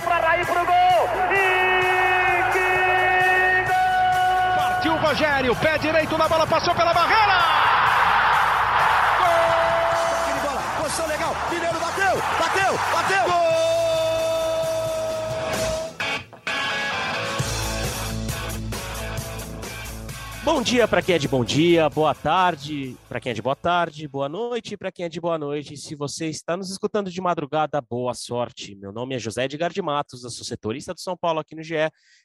Partiu para Raí pro gol. E que gol! Partiu o Rogério, pé direito na bola, passou pela barreira. Gol! bola, posição legal. Mineiro bateu, bateu, bateu. Gol! Bom dia para quem é de bom dia, boa tarde para quem é de boa tarde, boa noite para quem é de boa noite. Se você está nos escutando de madrugada, boa sorte. Meu nome é José Edgar de Matos, eu sou setorista do São Paulo aqui no GE.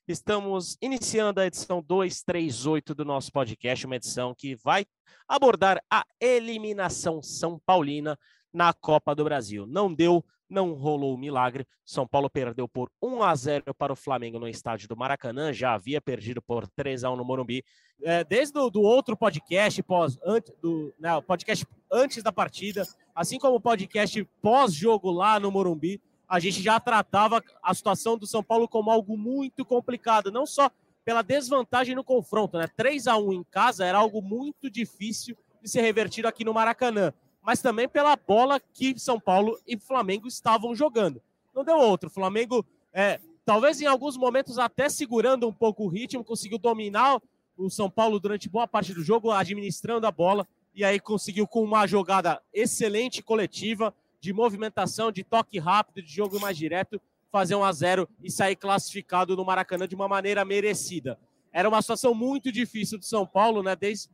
Estamos iniciando a edição 238 do nosso podcast, uma edição que vai abordar a eliminação São Paulina na Copa do Brasil. Não deu não rolou o milagre. São Paulo perdeu por 1 a 0 para o Flamengo no estádio do Maracanã, já havia perdido por 3 a 1 no Morumbi. É, desde o do outro podcast, pós, antes, do, né, podcast antes da partida, assim como o podcast pós-jogo lá no Morumbi, a gente já tratava a situação do São Paulo como algo muito complicado, não só pela desvantagem no confronto, né? 3 a 1 em casa era algo muito difícil de ser revertido aqui no Maracanã mas também pela bola que São Paulo e Flamengo estavam jogando. Não deu outro. O Flamengo, é, talvez em alguns momentos até segurando um pouco o ritmo, conseguiu dominar o São Paulo durante boa parte do jogo, administrando a bola, e aí conseguiu com uma jogada excelente coletiva, de movimentação, de toque rápido, de jogo mais direto, fazer um a 0 e sair classificado no Maracanã de uma maneira merecida. Era uma situação muito difícil do São Paulo, né? Desde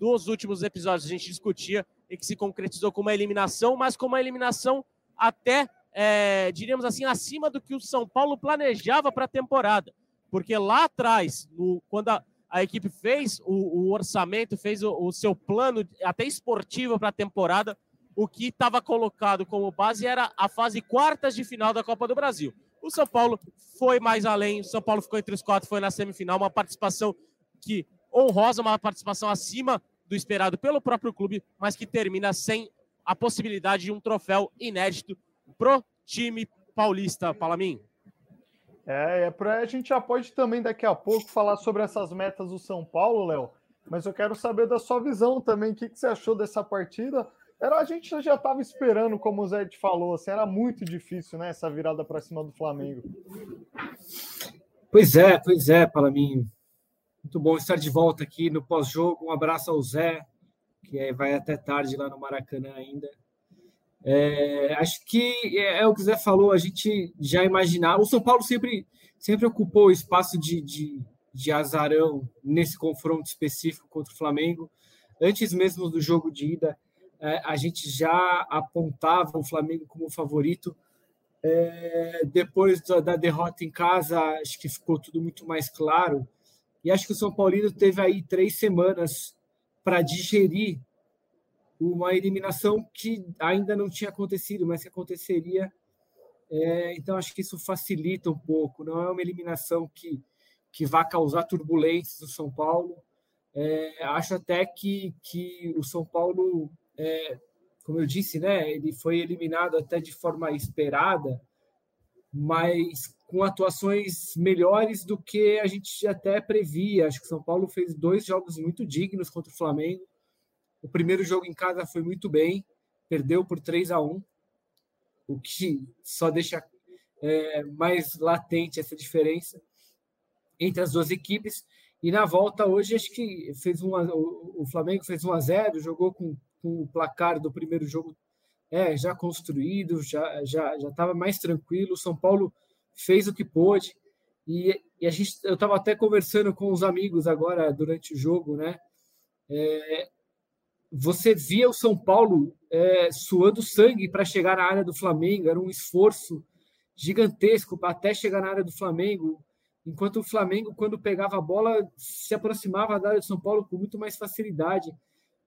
os últimos episódios a gente discutia e que se concretizou como uma eliminação, mas como uma eliminação até, é, diríamos assim, acima do que o São Paulo planejava para a temporada. Porque lá atrás, no, quando a, a, equipe fez o, o orçamento, fez o, o, seu plano até esportivo para a temporada, o que estava colocado como base era a fase quartas de final da Copa do Brasil. O São Paulo foi mais além, o São Paulo ficou entre os quatro, foi na semifinal, uma participação que honrosa, uma participação acima do esperado pelo próprio clube, mas que termina sem a possibilidade de um troféu inédito pro time paulista, Palamin. É, é pra, a gente já pode também daqui a pouco falar sobre essas metas do São Paulo, Léo, mas eu quero saber da sua visão também, o que, que você achou dessa partida? Era, a gente já estava esperando, como o Zé te falou, assim, era muito difícil, né, essa virada para cima do Flamengo. Pois é, pois é, Palaminho. Muito bom estar de volta aqui no pós-jogo. Um abraço ao Zé, que vai até tarde lá no Maracanã ainda. É, acho que é, é, o que o Zé falou, a gente já imaginava. O São Paulo sempre, sempre ocupou o espaço de, de, de azarão nesse confronto específico contra o Flamengo. Antes mesmo do jogo de ida, é, a gente já apontava o Flamengo como favorito. É, depois da, da derrota em casa, acho que ficou tudo muito mais claro. E acho que o São Paulino teve aí três semanas para digerir uma eliminação que ainda não tinha acontecido, mas que aconteceria. É, então, acho que isso facilita um pouco. Não é uma eliminação que, que vá causar turbulências no São Paulo. É, acho até que, que o São Paulo, é, como eu disse, né, ele foi eliminado até de forma esperada, mas com atuações melhores do que a gente até previa. Acho que São Paulo fez dois jogos muito dignos contra o Flamengo. O primeiro jogo em casa foi muito bem, perdeu por 3 a 1 o que só deixa é, mais latente essa diferença entre as duas equipes. E na volta hoje, acho que fez uma, o Flamengo fez 1 a 0 jogou com, com o placar do primeiro jogo é, já construído, já já já estava mais tranquilo. São Paulo fez o que pôde. E, e a gente, eu estava até conversando com os amigos agora durante o jogo, né? É, você via o São Paulo é, suando sangue para chegar na área do Flamengo, era um esforço gigantesco para até chegar na área do Flamengo, enquanto o Flamengo, quando pegava a bola, se aproximava da área do São Paulo com muito mais facilidade.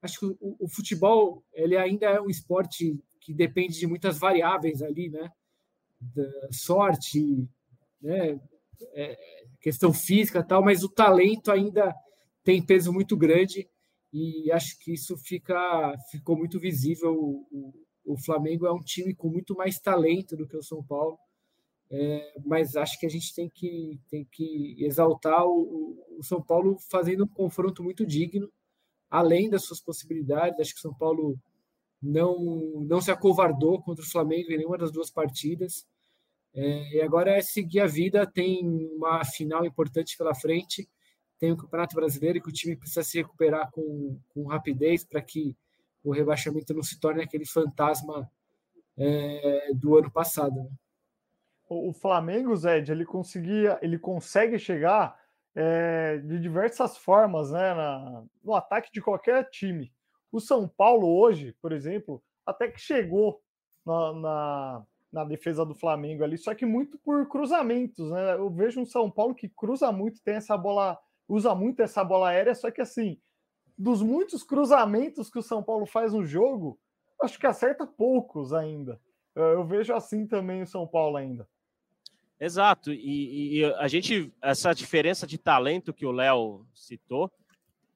Acho que o, o futebol ele ainda é um esporte que depende de muitas variáveis ali, né? Sorte, né? É, questão física tal, mas o talento ainda tem peso muito grande e acho que isso fica ficou muito visível. O, o, Flamengo é um time com muito mais talento do que o São Paulo, é, mas acho que a gente tem que, tem que exaltar o, o São Paulo fazendo um confronto muito digno, além das suas possibilidades. Acho que o São Paulo não, não se acovardou contra o Flamengo em nenhuma das duas partidas. É, e agora é seguir a vida, tem uma final importante pela frente, tem o Campeonato Brasileiro que o time precisa se recuperar com, com rapidez para que o rebaixamento não se torne aquele fantasma é, do ano passado. Né? O, Flamengo, Zé, ele conseguia, ele consegue chegar é, de diversas formas né, na, no ataque de qualquer time. O São Paulo hoje, por exemplo, até que chegou na, na, na, defesa do Flamengo ali, só que muito por cruzamentos, né? Eu vejo um São Paulo que cruza muito, tem essa bola, usa muito essa bola aérea, só que assim, dos muitos cruzamentos que o São Paulo faz no jogo, acho que acerta poucos ainda. Eu, vejo assim também o São Paulo ainda. Exato, e, e, a gente, essa diferença de talento que o Léo citou,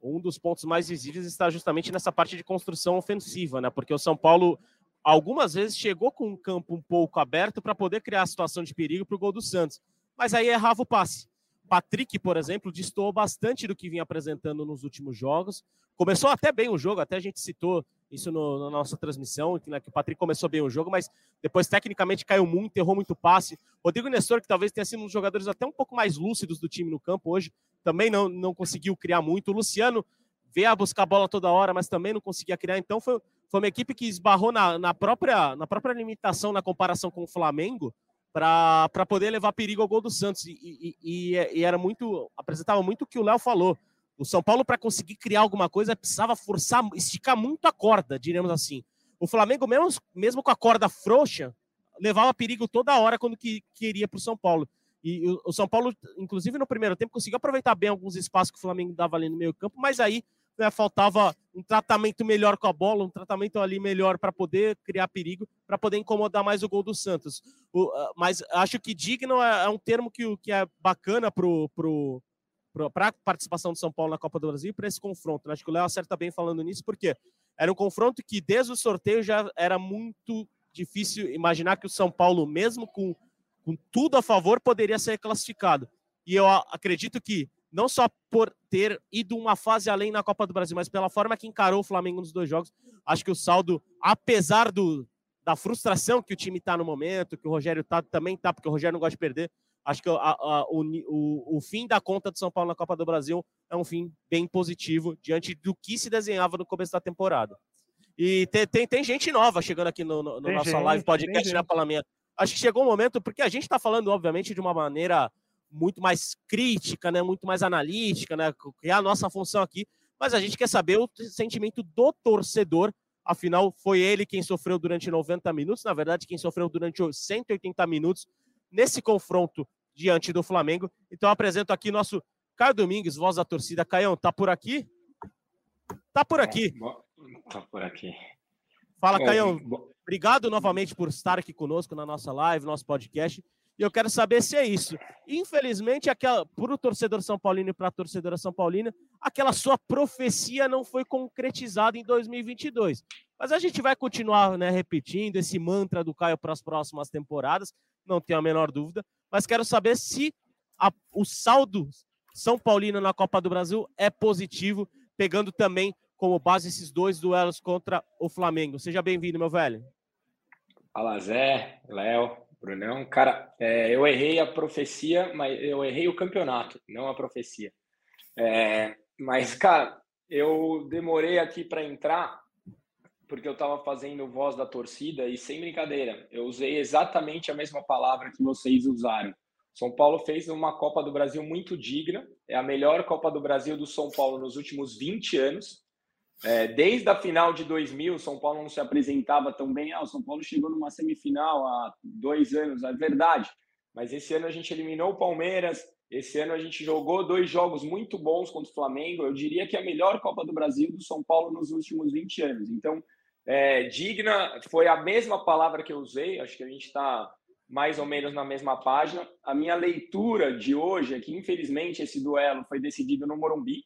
um dos pontos mais visíveis está justamente nessa parte de construção ofensiva, né? Porque o São Paulo algumas vezes chegou com um campo um pouco aberto para poder criar a situação de perigo para o gol do Santos, mas aí errava o passe. Patrick, por exemplo, destoou bastante do que vinha apresentando nos últimos jogos. Começou até bem o jogo, até a gente citou isso no, na nossa transmissão, que, né, que o Patrick começou bem o jogo, mas depois tecnicamente caiu muito, errou muito passe. Rodrigo Nestor, que talvez tenha sido um dos jogadores até um pouco mais lúcidos do time no campo hoje, também não, não conseguiu criar muito. O Luciano veio a buscar a bola toda hora, mas também não conseguia criar. Então foi, foi uma equipe que esbarrou na, na, própria, na própria limitação na comparação com o Flamengo para poder levar perigo ao gol do Santos. E, e, e, e era muito. apresentava muito o que o Léo falou. O São Paulo, para conseguir criar alguma coisa, precisava forçar, esticar muito a corda, diríamos assim. O Flamengo, mesmo, mesmo com a corda frouxa, levava perigo toda hora quando que, queria para o São Paulo. E o, o, São Paulo, inclusive no primeiro tempo, conseguiu aproveitar bem alguns espaços que o Flamengo dava ali no meio campo, mas aí né, faltava um tratamento melhor com a bola, um tratamento ali melhor para poder criar perigo, para poder incomodar mais o gol do Santos. O, uh, mas acho que digno é, é, um termo que, que é bacana para pro, para a participação do São Paulo na Copa do Brasil para esse confronto. Né? Acho que o Léo acerta bem falando nisso, porque era um confronto que desde o sorteio já era muito difícil imaginar que o São Paulo, mesmo com, com tudo a favor, poderia ser classificado. E eu acredito que, não só por ter ido uma fase além na Copa do Brasil, mas pela forma que encarou o Flamengo nos dois jogos, acho que o saldo, apesar do, da frustração que o time está no momento, que o Rogério tá, também está, porque o Rogério não gosta de perder, acho que a, a, o, o, o, fim da conta do São Paulo na Copa do Brasil é um fim bem positivo diante do que se desenhava no começo da temporada. E tem, tem, tem gente nova chegando aqui no, no, no nossa gente, live podcast na Palamento. Acho que chegou o um momento, porque a gente está falando, obviamente, de uma maneira muito mais crítica, né, muito mais analítica, né, que é a nossa função aqui, mas a gente quer saber o sentimento do torcedor Afinal, foi ele quem sofreu durante 90 minutos, na verdade, quem sofreu durante 180 minutos nesse confronto diante do Flamengo. Então apresento aqui nosso Caio Domingues, voz da torcida. Caião, tá por aqui? Tá por aqui. Tá por aqui. Fala, Caião. Obrigado novamente por estar aqui conosco na nossa live, nosso podcast. E eu quero saber se é isso. Infelizmente, aquela, para o torcedor São Paulino e para a torcedora São Paulina, aquela sua profecia não foi concretizada em 2022. Mas a gente vai continuar né, repetindo esse mantra do Caio para as próximas temporadas não tenho a menor dúvida. Mas quero saber se a, o saldo São Paulino na Copa do Brasil é positivo, pegando também como base esses dois duelos contra o Flamengo. Seja bem-vindo, meu velho. Fala, Zé, Léo, Brunão. Cara, é, eu errei a profecia, mas eu errei o campeonato, não a profecia. É, mas, cara, eu demorei aqui para entrar porque eu estava fazendo voz da torcida e sem brincadeira, eu usei exatamente a mesma palavra que vocês usaram. São Paulo fez uma Copa do Brasil muito digna, é a melhor Copa do Brasil do São Paulo nos últimos 20 anos. É, desde a final de 2000, o São Paulo não se apresentava tão bem. Ah, o São Paulo chegou numa semifinal há dois anos, é verdade. Mas esse ano a gente eliminou o Palmeiras, esse ano a gente jogou dois jogos muito bons contra o Flamengo. Eu diria que é a melhor Copa do Brasil do São Paulo nos últimos 20 anos. Então, é, digna foi a mesma palavra que eu usei, acho que a gente está mais ou menos na mesma página. A minha leitura de hoje é que, infelizmente, esse duelo foi decidido no Morumbi.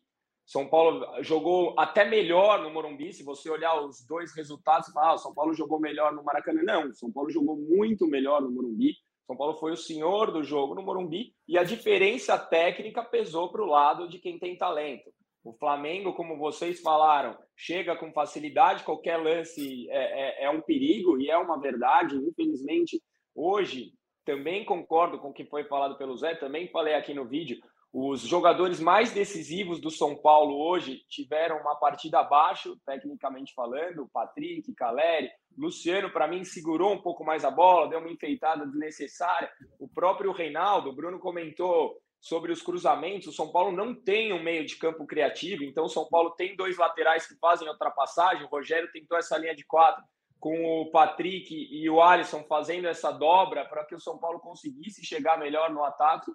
São Paulo jogou até melhor no Morumbi. Se você olhar os dois resultados, você fala, ah, São Paulo jogou melhor no Maracanã. Não, São Paulo jogou muito melhor no Morumbi. São Paulo foi o senhor do jogo no Morumbi e a diferença técnica pesou para o lado de quem tem talento. O Flamengo, como vocês falaram, chega com facilidade, qualquer lance é, é, é, um perigo e é uma verdade. Infelizmente, hoje também concordo com o que foi falado pelo Zé, também falei aqui no vídeo. Os jogadores mais decisivos do São Paulo hoje tiveram uma partida abaixo, tecnicamente falando. Patrick, Caleri, Luciano, para mim, segurou um pouco mais a bola, deu uma enfeitada desnecessária. O próprio Reinaldo, o Bruno comentou sobre os cruzamentos. O São Paulo não tem um meio de campo criativo, então o São Paulo tem dois laterais que fazem ultrapassagem. O Rogério tentou essa linha de quatro com o Patrick e o Alisson fazendo essa dobra para que o São Paulo conseguisse chegar melhor no ataque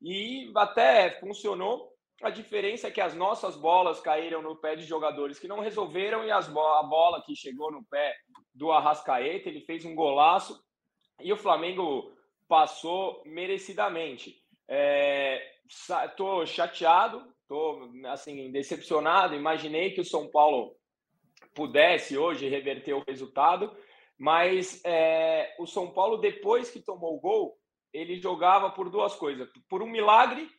e até funcionou. A diferença é que as nossas bolas caíram no pé de jogadores que não resolveram e as bo a bola que chegou no pé do Arrascaeta, ele fez um golaço e o Flamengo passou merecidamente. Estou é, chateado, estou assim decepcionado. Imaginei que o São Paulo pudesse hoje reverter o resultado, mas é, o São Paulo depois que tomou o gol ele jogava por duas coisas: por um milagre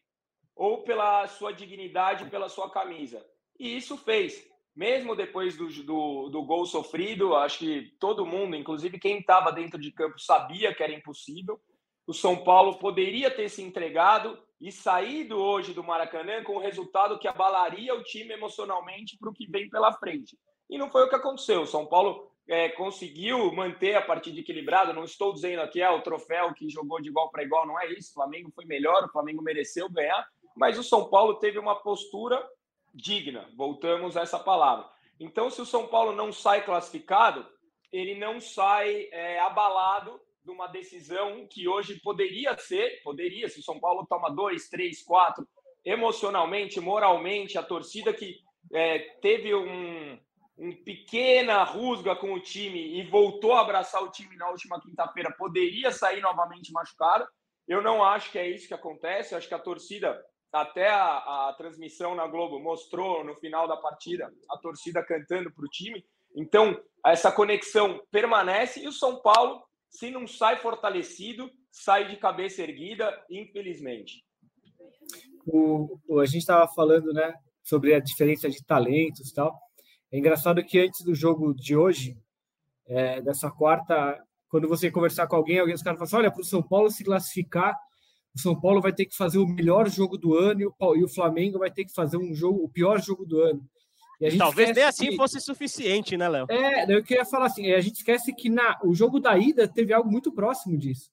ou pela sua dignidade, pela sua camisa. E isso fez. Mesmo depois do, do, do gol sofrido, acho que todo mundo, inclusive quem estava dentro de campo, sabia que era impossível. O São Paulo poderia ter se entregado e saído hoje do Maracanã com o resultado que abalaria o time emocionalmente para o que vem pela frente. E não foi o que aconteceu. O São Paulo é, conseguiu manter a partida equilibrada. Não estou dizendo aqui é o troféu que jogou de igual para igual, não é isso. O Flamengo foi melhor, o Flamengo mereceu ganhar, mas o São Paulo teve uma postura digna. Voltamos a essa palavra. Então, se o São Paulo não sai classificado, ele não sai é, abalado de uma decisão que hoje poderia ser, poderia, se o São Paulo toma dois, três, quatro, emocionalmente, moralmente, a torcida que é, teve um, um pequena rusga com o time e voltou a abraçar o time na última quinta-feira, poderia sair novamente machucado. Eu não acho que é isso que acontece. Eu acho que a torcida, até a, a transmissão na Globo, mostrou no final da partida a torcida cantando para o time. Então, essa conexão permanece e o São Paulo, se não sai fortalecido, sai de cabeça erguida, infelizmente. O, a gente estava falando né, sobre a diferença de talentos e tal. É engraçado que antes do jogo de hoje, é, dessa quarta, quando você conversar com alguém, alguém os caras falam assim, olha, para o São Paulo se classificar, o São Paulo vai ter que fazer o melhor jogo do ano e o, e o Flamengo vai ter que fazer um jogo, o pior jogo do ano. Talvez nem assim que... fosse suficiente, né, Léo? É, eu queria falar assim, a gente esquece que na, o jogo da ida teve algo muito próximo disso.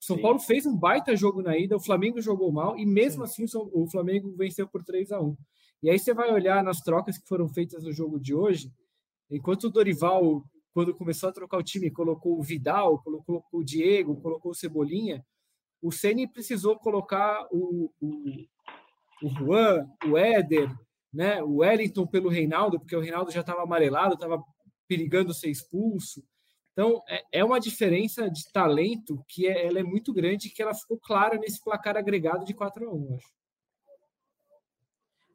O São Sim. Paulo fez um baita jogo na ida, o Flamengo jogou mal e mesmo Sim. assim o Flamengo venceu por 3 a 1 e aí você vai olhar nas trocas que foram feitas no jogo de hoje, enquanto o Dorival, quando começou a trocar o time, colocou o Vidal, colocou o Diego, colocou o Cebolinha, o Ceni precisou colocar o, o, o Juan, o Éder, né, o Wellington pelo Reinaldo, porque o Reinaldo já estava amarelado, estava perigando ser expulso. Então, é, é uma diferença de talento que é, ela é muito grande que ela ficou clara nesse placar agregado de 4 a 1, acho.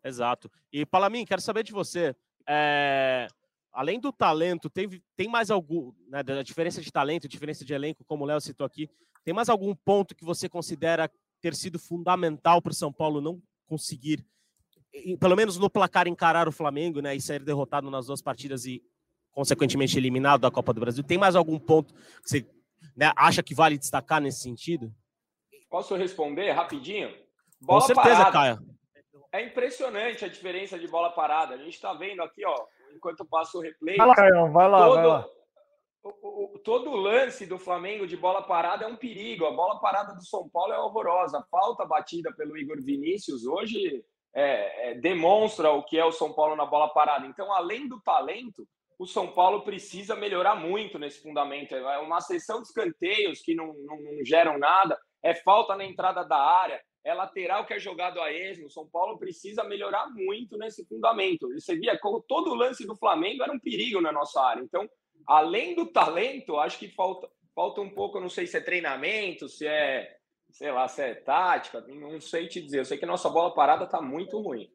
Exato. E, Palamin, quero saber de você. É... Além do talento, tem, tem mais algum, né, da diferença de talento, diferença de elenco, como o Léo citou aqui, tem mais algum ponto que você considera ter sido fundamental para o São Paulo não conseguir, pelo menos no placar, encarar o Flamengo né, e sair derrotado nas duas partidas e, consequentemente, eliminado da Copa do Brasil? Tem mais algum ponto que você né, acha que vale destacar nesse sentido? Posso responder rapidinho? Bola Com certeza, parada. Caio. É impressionante a diferença de bola parada. A gente está vendo aqui, ó, enquanto passa o replay. Vai lá, Caio, vai lá, todo, vai lá. O, o, todo o lance do Flamengo de bola parada é um perigo. A bola parada do São Paulo é horrorosa. A falta batida pelo Igor Vinícius hoje é, é, demonstra o que é o São Paulo na bola parada. Então, além do talento, o São Paulo precisa melhorar muito nesse fundamento. É uma sessão de escanteios que não, não, não geram nada, é falta na entrada da área, é lateral que é jogado a esmo. O São Paulo precisa melhorar muito nesse fundamento. Você via todo o lance do Flamengo era um perigo na nossa área. Então, além do talento, acho que falta, falta um pouco, não sei se é treinamento, se é, sei lá, se é tática, não sei te dizer. Eu sei que nossa bola parada está muito ruim.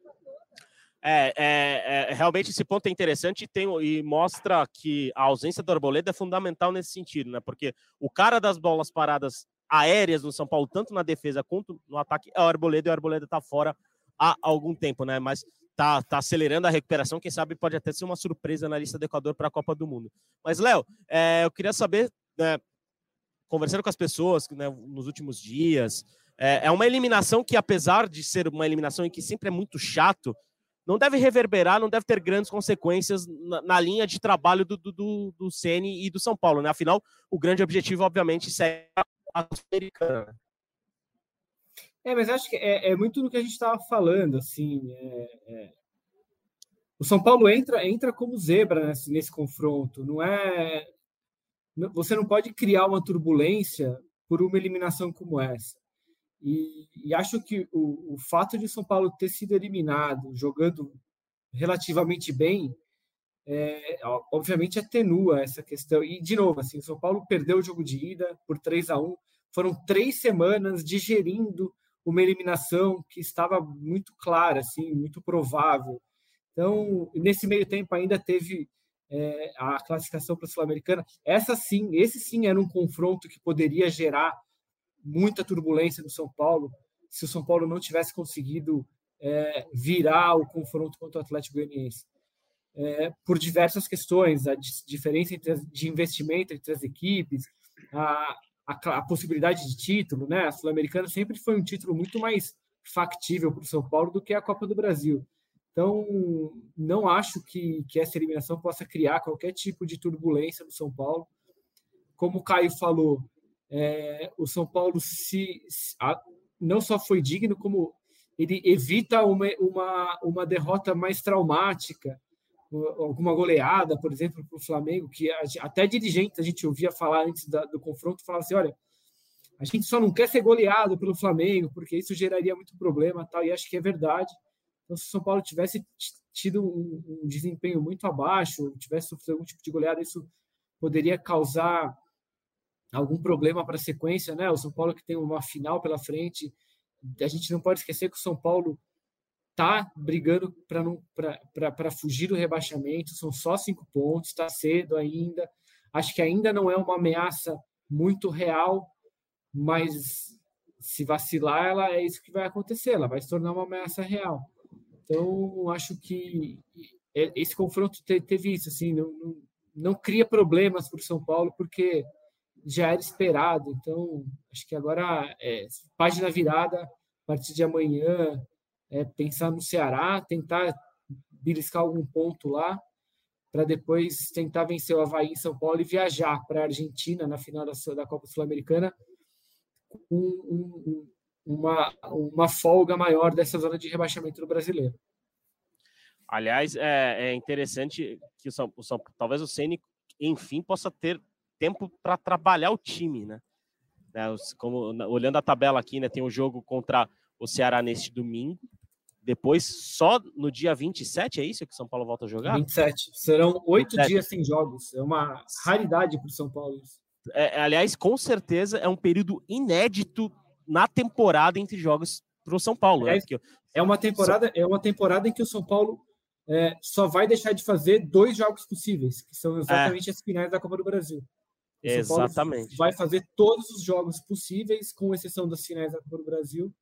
É, é, é, realmente esse ponto é interessante e, tem, e mostra que a ausência do Arboleda é fundamental nesse sentido, né? Porque o cara das bolas paradas aéreas no São Paulo, tanto na defesa quanto no ataque, é o Arboleda e o Arboleda está fora há algum tempo, né? Mas tá, tá acelerando a recuperação, quem sabe pode até ser uma surpresa na lista do Equador para a Copa do Mundo. Mas, Léo, é, eu queria saber, né, conversando com as pessoas né, nos últimos dias, é, é uma eliminação que, apesar de ser uma eliminação em que sempre é muito chato, não deve reverberar, não deve ter grandes consequências na, na linha de trabalho do, do, do, do Ceni e do São Paulo, né? Afinal, o grande objetivo, obviamente, é a Sul-Americana. É, mas acho que é, é, muito do que a gente estava falando, assim. É, é... O São Paulo entra, entra como zebra nesse, nesse confronto. Não é. Você não pode criar uma turbulência por uma eliminação como essa. E, e acho que o, o fato de São Paulo ter sido eliminado jogando relativamente bem, é, obviamente atenua essa questão. E, de novo, assim, o São Paulo perdeu o jogo de ida por 3 a 1 Foram três semanas digerindo uma eliminação que estava muito clara, assim, muito provável. Então, nesse meio tempo ainda teve é, a classificação para a Sul-Americana. Essa sim, esse sim era um confronto que poderia gerar muita turbulência no São Paulo se o São Paulo não tivesse conseguido é, virar o confronto contra o Atlético Goianiense. É, por diversas questões, a diferença entre, de investimento entre as equipes, a, a, a possibilidade de título, né? A Sul-Americana sempre foi um título muito mais factível para o São Paulo do que a Copa do Brasil. Então, não acho que, que essa eliminação possa criar qualquer tipo de turbulência no São Paulo. Como o Caio falou, é, o São Paulo se, se a, não só foi digno, como ele evita uma, uma, uma derrota mais traumática, alguma goleada, por exemplo, para o Flamengo, que até dirigentes a gente ouvia falar antes da, do confronto, falava assim, olha, a gente só não quer ser goleado pelo Flamengo, porque isso geraria muito problema, tal, e acho que é verdade. Então, se o São Paulo tivesse tido um, um desempenho muito abaixo, tivesse sofrido algum tipo de goleada, isso poderia causar algum problema para a sequência, né? O São Paulo que tem uma final pela frente, a gente não pode esquecer que o São Paulo tá brigando para não para fugir do rebaixamento, são só cinco pontos, está cedo ainda. Acho que ainda não é uma ameaça muito real, mas se vacilar, ela é isso que vai acontecer, ela vai se tornar uma ameaça real. Então, acho que esse confronto teve isso, assim, não, não, não cria problemas para o São Paulo, porque já era esperado. Então, acho que agora é página virada, a partir de amanhã, é pensar no Ceará, tentar beliscar algum ponto lá, para depois tentar vencer o Havaí em São Paulo e viajar para a Argentina na final da, da Copa Sul-Americana com um, um, uma, uma folga maior dessa zona de rebaixamento do brasileiro. Aliás, é, é interessante que o São, o São, talvez o Ceni enfim possa ter tempo para trabalhar o time, né? né como, olhando a tabela aqui, né, tem um jogo contra o Ceará neste domingo. Depois, só no dia 27, é isso que o São Paulo volta a jogar? 27. Serão oito dias sem jogos. É uma raridade para o São Paulo isso. É, aliás, com certeza é um período inédito na temporada entre jogos para o São Paulo. É, né? é uma temporada, é uma temporada em que o São Paulo é, só vai deixar de fazer dois jogos possíveis, que são exatamente é. as finais da Copa do Brasil. Exatamente. Vai fazer todos os jogos possíveis, com exceção das finais da Copa do Brasil.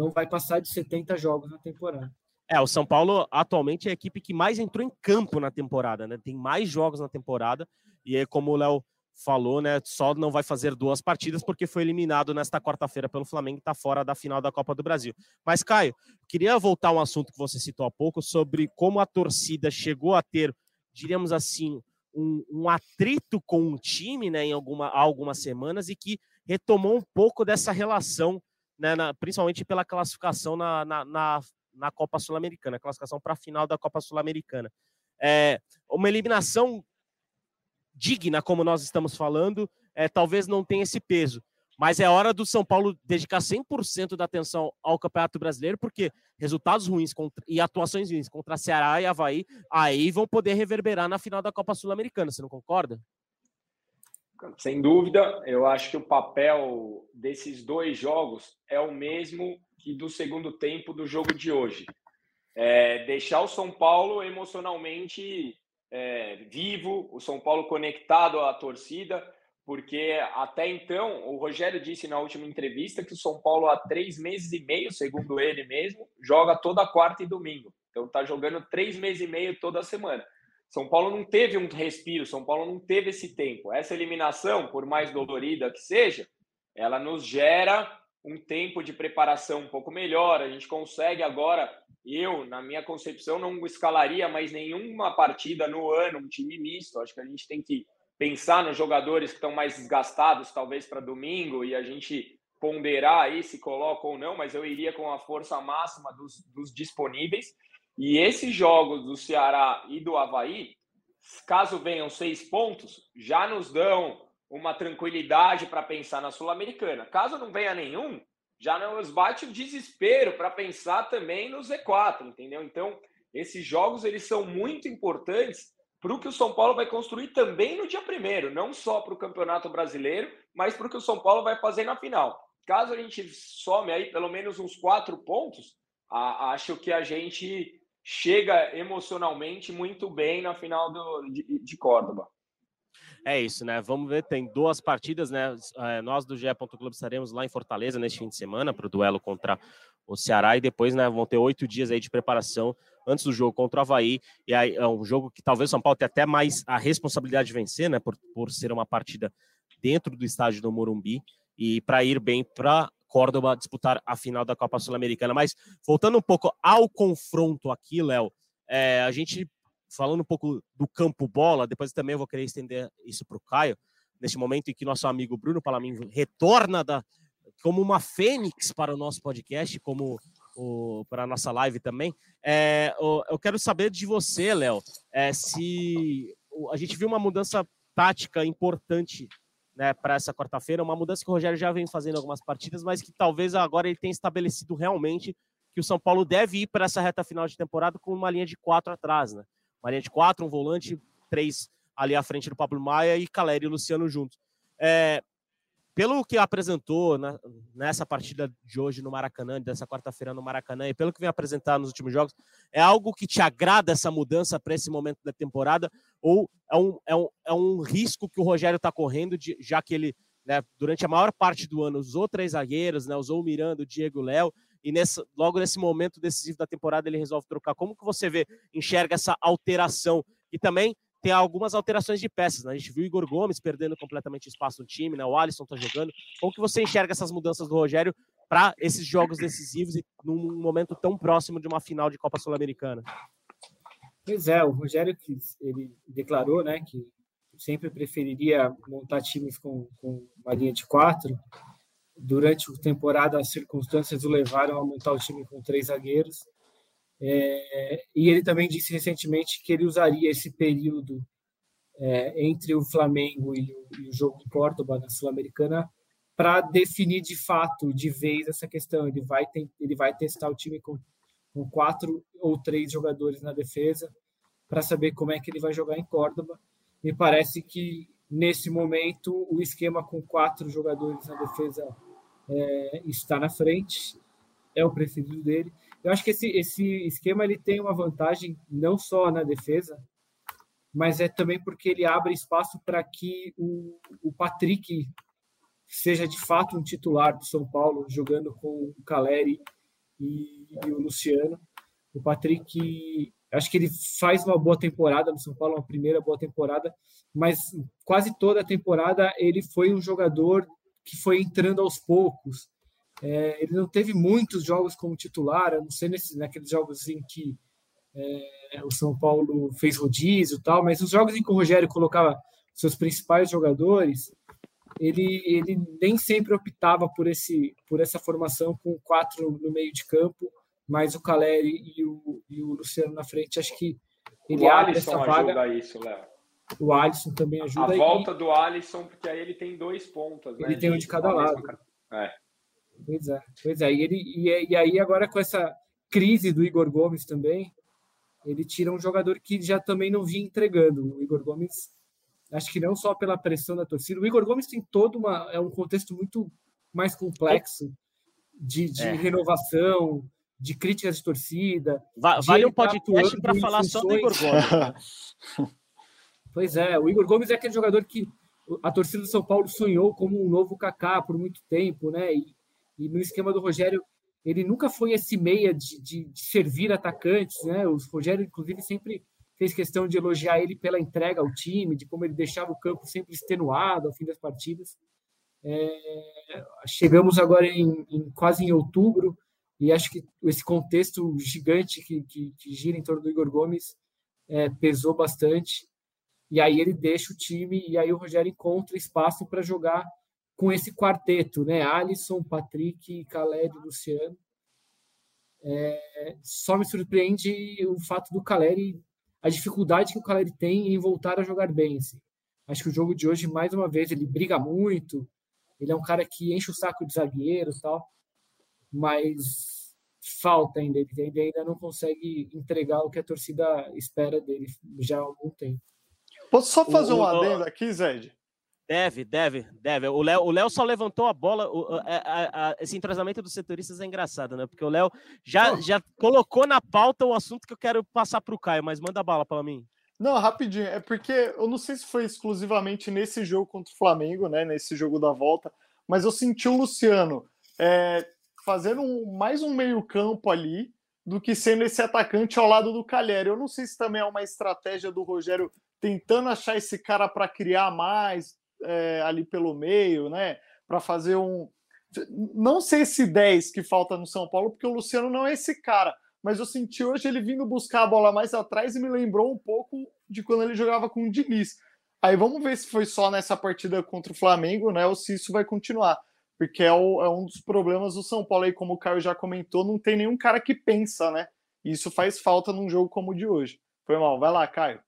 Então vai passar de 70 jogos na temporada. É, o São Paulo atualmente é a equipe que mais entrou em campo na temporada, né? Tem mais jogos na temporada e é como o Léo falou, né? Só não vai fazer duas partidas porque foi eliminado nesta quarta-feira pelo Flamengo e está fora da final da Copa do Brasil. Mas, Caio, queria voltar a um assunto que você citou há pouco sobre como a torcida chegou a ter, diríamos assim, um, um atrito com o time né, em alguma, há algumas semanas e que retomou um pouco dessa relação, né, na, principalmente pela classificação na, na, na, na Copa Sul-Americana, classificação para a final da Copa Sul-Americana. É, uma eliminação digna, como nós estamos falando, é, talvez não tenha esse peso. Mas é hora do São Paulo dedicar 100% da atenção ao Campeonato Brasileiro, porque resultados ruins contra, e atuações ruins contra Ceará e Havaí, aí vão poder reverberar na final da Copa Sul-Americana, você não concorda? Sem dúvida, eu acho que o papel desses dois jogos é o mesmo que do segundo tempo do jogo de hoje. É deixar o São Paulo emocionalmente é, vivo, o São Paulo conectado à torcida, porque até então o Rogério disse na última entrevista que o São Paulo há três meses e meio, segundo ele mesmo, joga toda quarta e domingo. Então está jogando três meses e meio toda semana. São Paulo não teve um respiro, São Paulo não teve esse tempo. Essa eliminação, por mais dolorida que seja, ela nos gera um tempo de preparação um pouco melhor. A gente consegue agora, eu, na minha concepção, não escalaria mais nenhuma partida no ano, um time misto. Acho que a gente tem que pensar nos jogadores que estão mais desgastados, talvez para domingo, e a gente ponderar aí se coloca ou não, mas eu iria com a força máxima dos, dos disponíveis. E esses jogos do Ceará e do Havaí, caso venham seis pontos, já nos dão uma tranquilidade para pensar na Sul-Americana. Caso não venha nenhum, já nos bate o desespero para pensar também no Z4, entendeu? Então, esses jogos eles são muito importantes para o que o São Paulo vai construir também no dia primeiro, não só para o Campeonato Brasileiro, mas para o que o São Paulo vai fazer na final. Caso a gente some aí pelo menos uns quatro pontos, a, acho que a gente chega emocionalmente muito bem na final do, de, de Córdoba. É isso, né? Vamos ver, tem duas partidas, né? É, nós do GE. Clube estaremos lá em Fortaleza neste fim de semana para o duelo contra o Ceará e depois, né, vão ter oito dias aí de preparação antes do jogo contra o Havaí. E aí é um jogo que talvez o São Paulo tenha até mais a responsabilidade de vencer, né? Por, por ser uma partida dentro do estádio do Morumbi e para ir bem para Córdoba disputar a final da Copa Sul-Americana. Mas voltando um pouco ao confronto aqui, Léo, é, a gente falando um pouco do campo bola, depois também eu vou querer estender isso para o Caio, neste momento em que nosso amigo Bruno Palamin retorna da, como uma fênix para o nosso podcast, como o, para a nossa live também. É, eu quero saber de você, Léo, é, se a gente viu uma mudança tática importante né, para essa quarta-feira, uma mudança que o Rogério já vem fazendo algumas partidas, mas que talvez agora ele tenha estabelecido realmente que o São Paulo deve ir para essa reta final de temporada com uma linha de quatro atrás, né? Uma linha de quatro, um volante, três ali à frente do Pablo Maia e Caleri e Luciano juntos. É, pelo que apresentou na, nessa partida de hoje no Maracanã, dessa quarta-feira no Maracanã, e pelo que vem apresentar nos últimos jogos, é algo que te agrada essa mudança para esse momento da temporada? Ou é um, é um, é um risco que o Rogério está correndo, de, já que ele, né, durante a maior parte do ano, usou três zagueiros, né, usou o Miranda, o Diego Léo, e nessa, logo nesse momento decisivo da temporada ele resolve trocar. Como que você vê, enxerga essa alteração? E também tem algumas alterações de peças. Né? A gente viu o Igor Gomes perdendo completamente espaço no time, né? o Alisson está jogando. Como que você enxerga essas mudanças do Rogério para esses jogos decisivos e num momento tão próximo de uma final de Copa Sul-Americana? Pois é, o Rogério ele declarou, né, que sempre preferiria montar times com, com uma linha de quatro. Durante a temporada, as circunstâncias o levaram a montar o time com três zagueiros. É, e ele também disse recentemente que ele usaria esse período é, entre o Flamengo e o, e o jogo em Córdoba, na Sul-Americana, para definir de fato, de vez, essa questão. Ele vai, ter, ele vai testar o time com, com quatro ou três jogadores na defesa para saber como é que ele vai jogar em Córdoba. Me parece que, nesse momento, o esquema com quatro jogadores na defesa é, está na frente, é o preferido dele. Eu acho que esse, esse esquema ele tem uma vantagem não só na defesa, mas é também porque ele abre espaço para que o, o Patrick seja de fato um titular do São Paulo, jogando com o Caleri e, e o Luciano. O Patrick, acho que ele faz uma boa temporada no São Paulo, uma primeira boa temporada, mas quase toda a temporada ele foi um jogador que foi entrando aos poucos. É, ele não teve muitos jogos como titular, a não ser nesses, naqueles jogos em que é, o São Paulo fez rodízio e tal, mas os jogos em que o Rogério colocava seus principais jogadores, ele, ele nem sempre optava por, esse, por essa formação com quatro no meio de campo, mas o Caleri e o, e o Luciano na frente, acho que ele o abre Alisson essa vaga. ajuda isso, Léo. O Alisson também ajuda. A volta do Alisson, porque aí ele tem dois pontas. Ele né, tem um de cada lado. É. Pois é, pois é. E, ele, e, e aí agora com essa crise do Igor Gomes também, ele tira um jogador que já também não vinha entregando. O Igor Gomes, acho que não só pela pressão da torcida, o Igor Gomes tem todo uma, é um contexto muito mais complexo de, de É. renovação, de críticas de torcida. Va- de Vale um podcast atuando para falar só do Igor Gomes. Pois é, o Igor Gomes é aquele jogador que a torcida do São Paulo sonhou como um novo Kaká por muito tempo, né? E, e no esquema do Rogério, ele nunca foi esse meia de, de, de servir atacantes, né? O Rogério, inclusive, sempre fez questão de elogiar ele pela entrega ao time, de como ele deixava o campo sempre extenuado ao fim das partidas. É, chegamos agora em, em, quase em outubro e acho que esse contexto gigante que, que, que gira em torno do Igor Gomes é, pesou bastante. E aí ele deixa o time e aí o Rogério encontra espaço para jogar com esse quarteto, né? Alisson, Patrick, Caled e Luciano. É, só me surpreende o fato do Caleri, a dificuldade que o Caleri tem em voltar a jogar bem. Assim. Acho que o jogo de hoje, mais uma vez, ele briga muito, ele é um cara que enche o saco de zagueiro e tal, mas falta ainda, ele ainda não consegue entregar o que a torcida espera dele já há algum tempo. Posso só fazer o, um adendo aqui, Zed? Deve, deve, deve. O Léo, o Léo só levantou a bola. O, a, a, a, esse entrosamento dos setoristas é engraçado, né? Porque o Léo já, já colocou na pauta o assunto que eu quero passar para o Caio, mas manda bala para mim. Não, rapidinho. É porque eu não sei se foi exclusivamente nesse jogo contra o Flamengo, né? Nesse jogo da volta, mas eu senti o Luciano é, fazendo um, mais um meio-campo ali do que sendo esse atacante ao lado do Calheri. Eu não sei se também é uma estratégia do Rogério tentando achar esse cara para criar mais, é, ali pelo meio, né? Para fazer um. Não sei se 10 que falta no São Paulo, porque o Luciano não é esse cara, mas eu senti hoje ele vindo buscar a bola mais atrás e me lembrou um pouco de quando ele jogava com o Diniz. Aí vamos ver se foi só nessa partida contra o Flamengo, né? Ou se isso vai continuar. Porque é, o, é um dos problemas do São Paulo aí, como o Caio já comentou, não tem nenhum cara que pensa, né? E isso faz falta num jogo como o de hoje. Foi mal. Vai lá, Caio.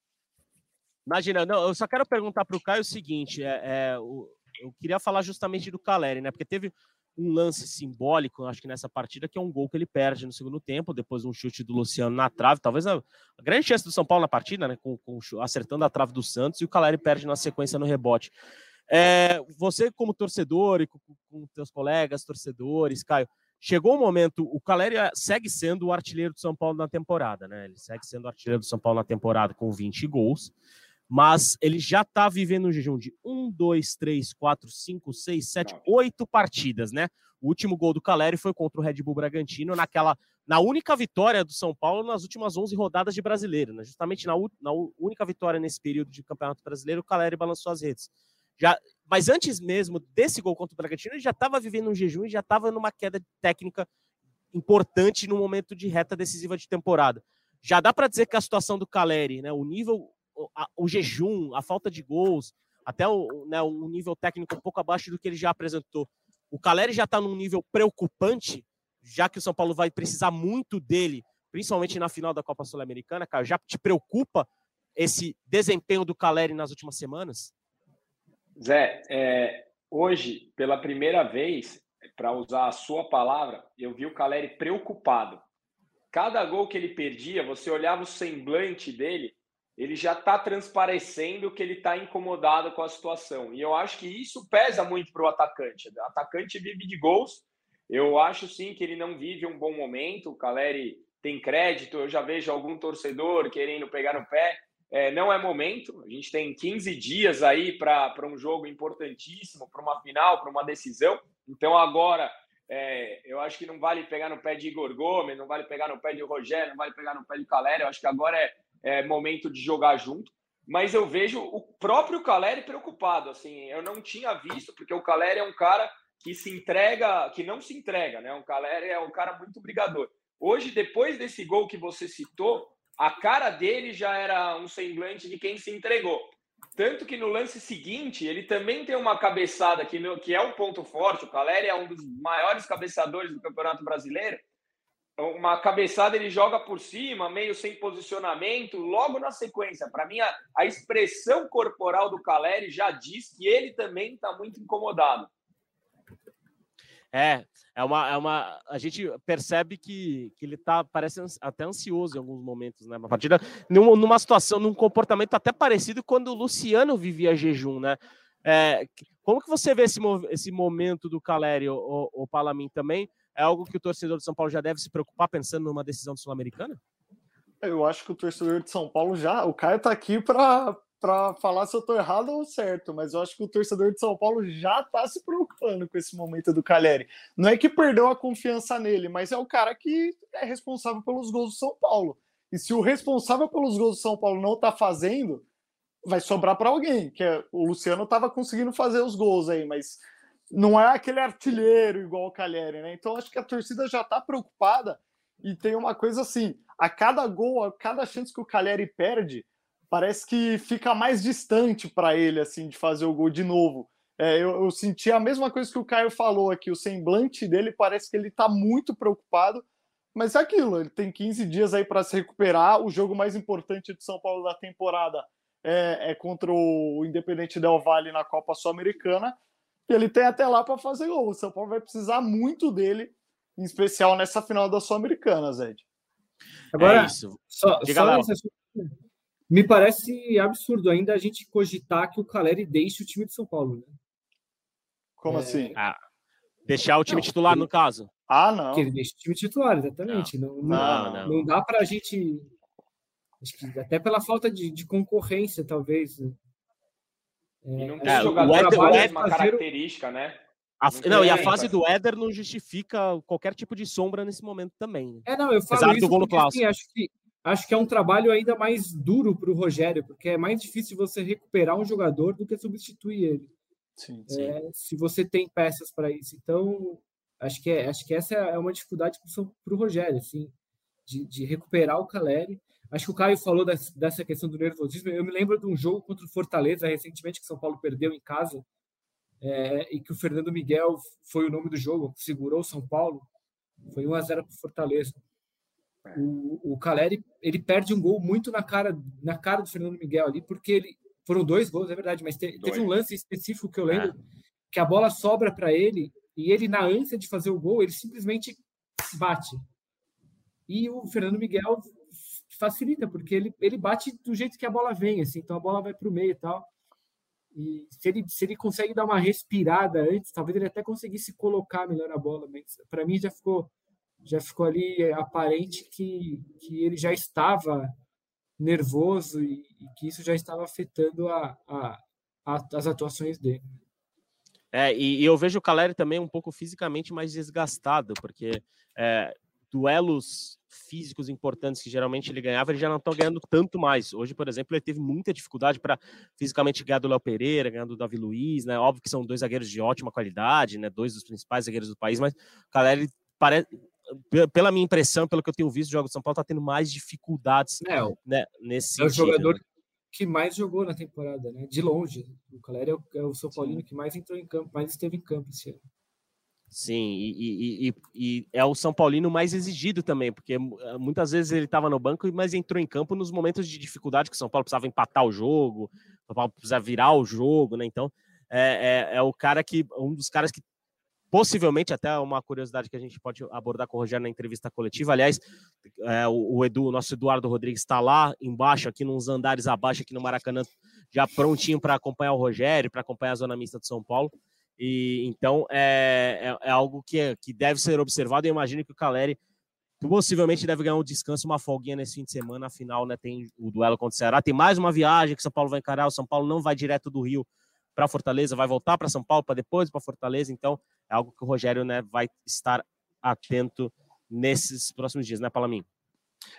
Imagina, não, eu só quero perguntar para o Caio o seguinte: é, é, o, eu queria falar justamente do Caleri, né? Porque teve um lance simbólico, acho que nessa partida, que é um gol que ele perde no segundo tempo, depois um chute do Luciano na trave, talvez a, a grande chance do São Paulo na partida, né? Com, com, acertando a trave do Santos, e o Caleri perde na sequência no rebote. É, você, como torcedor e com, com teus colegas torcedores, Caio, chegou o um momento, o Caleri segue sendo o artilheiro do São Paulo na temporada, né? Ele segue sendo o artilheiro do São Paulo na temporada com 20 gols mas ele já está vivendo um jejum de 1, 2, 3, 4, 5, 6, 7, 8 partidas, né? O último gol do Caleri foi contra o Red Bull Bragantino, naquela, na única vitória do São Paulo nas últimas 11 rodadas de brasileiro, né? Justamente na, na única vitória nesse período de Campeonato Brasileiro, o Caleri balançou as redes. Já, mas antes mesmo desse gol contra o Bragantino, ele já estava vivendo um jejum e já estava numa queda técnica importante no momento de reta decisiva de temporada. Já dá para dizer que a situação do Caleri, né, o nível o, a, o jejum, a falta de gols, até o, né, um nível técnico um pouco abaixo do que ele já apresentou. O Caleri já está num nível preocupante, já que o São Paulo vai precisar muito dele, principalmente na final da Copa Sul-Americana, cara. Já te preocupa esse desempenho do Caleri nas últimas semanas? Zé, é, hoje, pela primeira vez, para usar a sua palavra, eu vi o Caleri preocupado. Cada gol que ele perdia, você olhava o semblante dele, ele já está transparecendo que ele está incomodado com a situação. E eu acho que isso pesa muito para o atacante. O atacante vive de gols. Eu acho sim que ele não vive um bom momento. O Caleri tem crédito. Eu já vejo algum torcedor querendo pegar no pé. É, não é momento. A gente tem 15 dias aí para um jogo importantíssimo, para uma final, para uma decisão. Então agora é, eu acho que não vale pegar no pé de Igor Gomes, não vale pegar no pé de Rogério, não vale pegar no pé de Caleri. Eu acho que agora é é, momento de jogar junto. Mas eu vejo o próprio Caleri preocupado. Assim, eu não tinha visto, porque o Caleri é um cara que se entrega, que não se entrega, né? O Caleri é um cara muito brigador. Hoje, depois desse gol que você citou, a cara dele já era um semblante de quem se entregou. Tanto que no lance seguinte, ele também tem uma cabeçada que, que é um ponto forte. O Caleri é um dos maiores cabeçadores do Campeonato Brasileiro uma cabeçada ele joga por cima, meio sem posicionamento, logo na sequência. Para mim, a, a, expressão corporal do Caleri já diz que ele também está muito incomodado. É, é uma, é uma. A gente percebe que, que ele tá, parece até ansioso em alguns momentos, né? Uma partida, numa, numa situação, num comportamento até parecido quando o Luciano vivia jejum, né? É, como que você vê esse, esse momento do Caleri, o, o, o Palamin também? É algo que o torcedor de São Paulo já deve se preocupar pensando numa decisão sul-americana? Eu acho que o torcedor de São Paulo já. O Caio tá aqui para para falar se eu tô errado ou certo, mas eu acho que o torcedor de São Paulo já tá se preocupando com esse momento do Caleri. Não é que perdeu a confiança nele, mas é o cara que é responsável pelos gols do São Paulo. E se o responsável pelos gols do São Paulo não tá fazendo, vai sobrar para alguém, que é, o Luciano estava conseguindo fazer os gols aí, mas não é aquele artilheiro igual o Calheri, né? Então acho que a torcida já está preocupada e tem uma coisa assim, a cada gol, a cada chance que o Calheri perde, parece que fica mais distante para ele assim de fazer o gol de novo. É, eu, eu, senti a mesma coisa que o Caio falou aqui, o semblante dele parece que ele está muito preocupado, mas é aquilo, ele tem 15 dias aí para se recuperar. O jogo mais importante do São Paulo da temporada é, é contra o Independente Del Valle na Copa Sul-Americana. Ele tem até lá para fazer gol. O São Paulo vai precisar muito dele, em especial nessa final da Sul-Americana, Zed. Agora, é isso. Só, Diga só me parece absurdo ainda a gente cogitar que o Caleri deixe o time de São Paulo. Né? Como é... assim? Ah, deixar o time não, titular, no caso. Ah, não. Que ele deixe o time titular, exatamente. Não, não, não, não. não dá para a gente Acho que até pela falta de, de concorrência, talvez. Né? É, e não tem jogador Éder, com a mesma característica, né? A, não, não e a fase do Éder não justifica qualquer tipo de sombra nesse momento também. É, não, eu falo Apesar isso do porque, assim, acho, que, acho que é um trabalho ainda mais duro para o Rogério, porque é mais difícil você recuperar um jogador do que substituir ele. Sim, sim. É, se você tem peças para isso. Então, acho que, é, acho que essa é uma dificuldade para o Rogério, assim, de, de recuperar o Caleri. Acho que o Caio falou dessa questão do nervosismo. Eu me lembro de um jogo contra o Fortaleza, recentemente, que São Paulo perdeu em casa, é, e que o Fernando Miguel foi o nome do jogo, segurou o São Paulo. Foi 1 a 0 para o Fortaleza. O, o Caleri ele perde um gol muito na cara na cara do Fernando Miguel ali, porque ele foram dois gols, é verdade, mas te, teve um lance específico que eu lembro é. que a bola sobra para ele e ele na ânsia de fazer o gol ele simplesmente bate. E o Fernando Miguel facilita, porque ele, ele bate do jeito que a bola vem, assim, então a bola vai para o meio e tal. E se ele, se ele consegue dar uma respirada antes, talvez ele até conseguisse colocar melhor a bola, para mim já ficou já ficou ali aparente que, que ele já estava nervoso e, e que isso já estava afetando a, a, a, as atuações dele. É, e, e, eu vejo o Caleri também um pouco fisicamente mais desgastado, porque é, duelos físicos importantes que geralmente ele ganhava, ele já não está ganhando tanto mais. Hoje, por exemplo, ele teve muita dificuldade para fisicamente ganhar do Léo Pereira, ganhar do Davi Luiz, né? Óbvio que são dois zagueiros de ótima qualidade, né? Dois dos principais zagueiros do país, mas o Caleri parece pela minha impressão, pelo que eu tenho visto, o jogo de São Paulo está tendo mais dificuldades é, né, nesse É o jogador né? que mais jogou na temporada, né? De longe. O Caleri é o, é o São Paulino Sim. que mais entrou em campo, mais esteve em campo esse ano. Sim, e, e, e, é o São Paulino mais exigido também, porque eh, muitas vezes ele estava no banco, mas entrou em campo nos momentos de dificuldade que o São Paulo precisava empatar o jogo, o São Paulo precisava virar o jogo, né? Então é, é, é, o cara que, um dos caras que possivelmente, até uma curiosidade que a gente pode abordar com o Rogério na entrevista coletiva. Aliás, é, o, o, Edu, o nosso Eduardo Rodrigues está lá embaixo, aqui nos andares abaixo, aqui no Maracanã, já prontinho para acompanhar o Rogério, para acompanhar a zona mista de São Paulo. E então é, é, é algo que, é, que deve ser observado. Eu imagino que o Caleri possivelmente deve ganhar um descanso, uma folguinha nesse fim de semana. Afinal, né, tem o duelo contra o Ceará. Tem mais uma viagem que o São Paulo vai encarar. O São Paulo não vai direto do Rio para Fortaleza, vai voltar para São Paulo para depois para Fortaleza. Então, é algo que o Rogério né, vai estar atento nesses próximos dias, né, Palamin?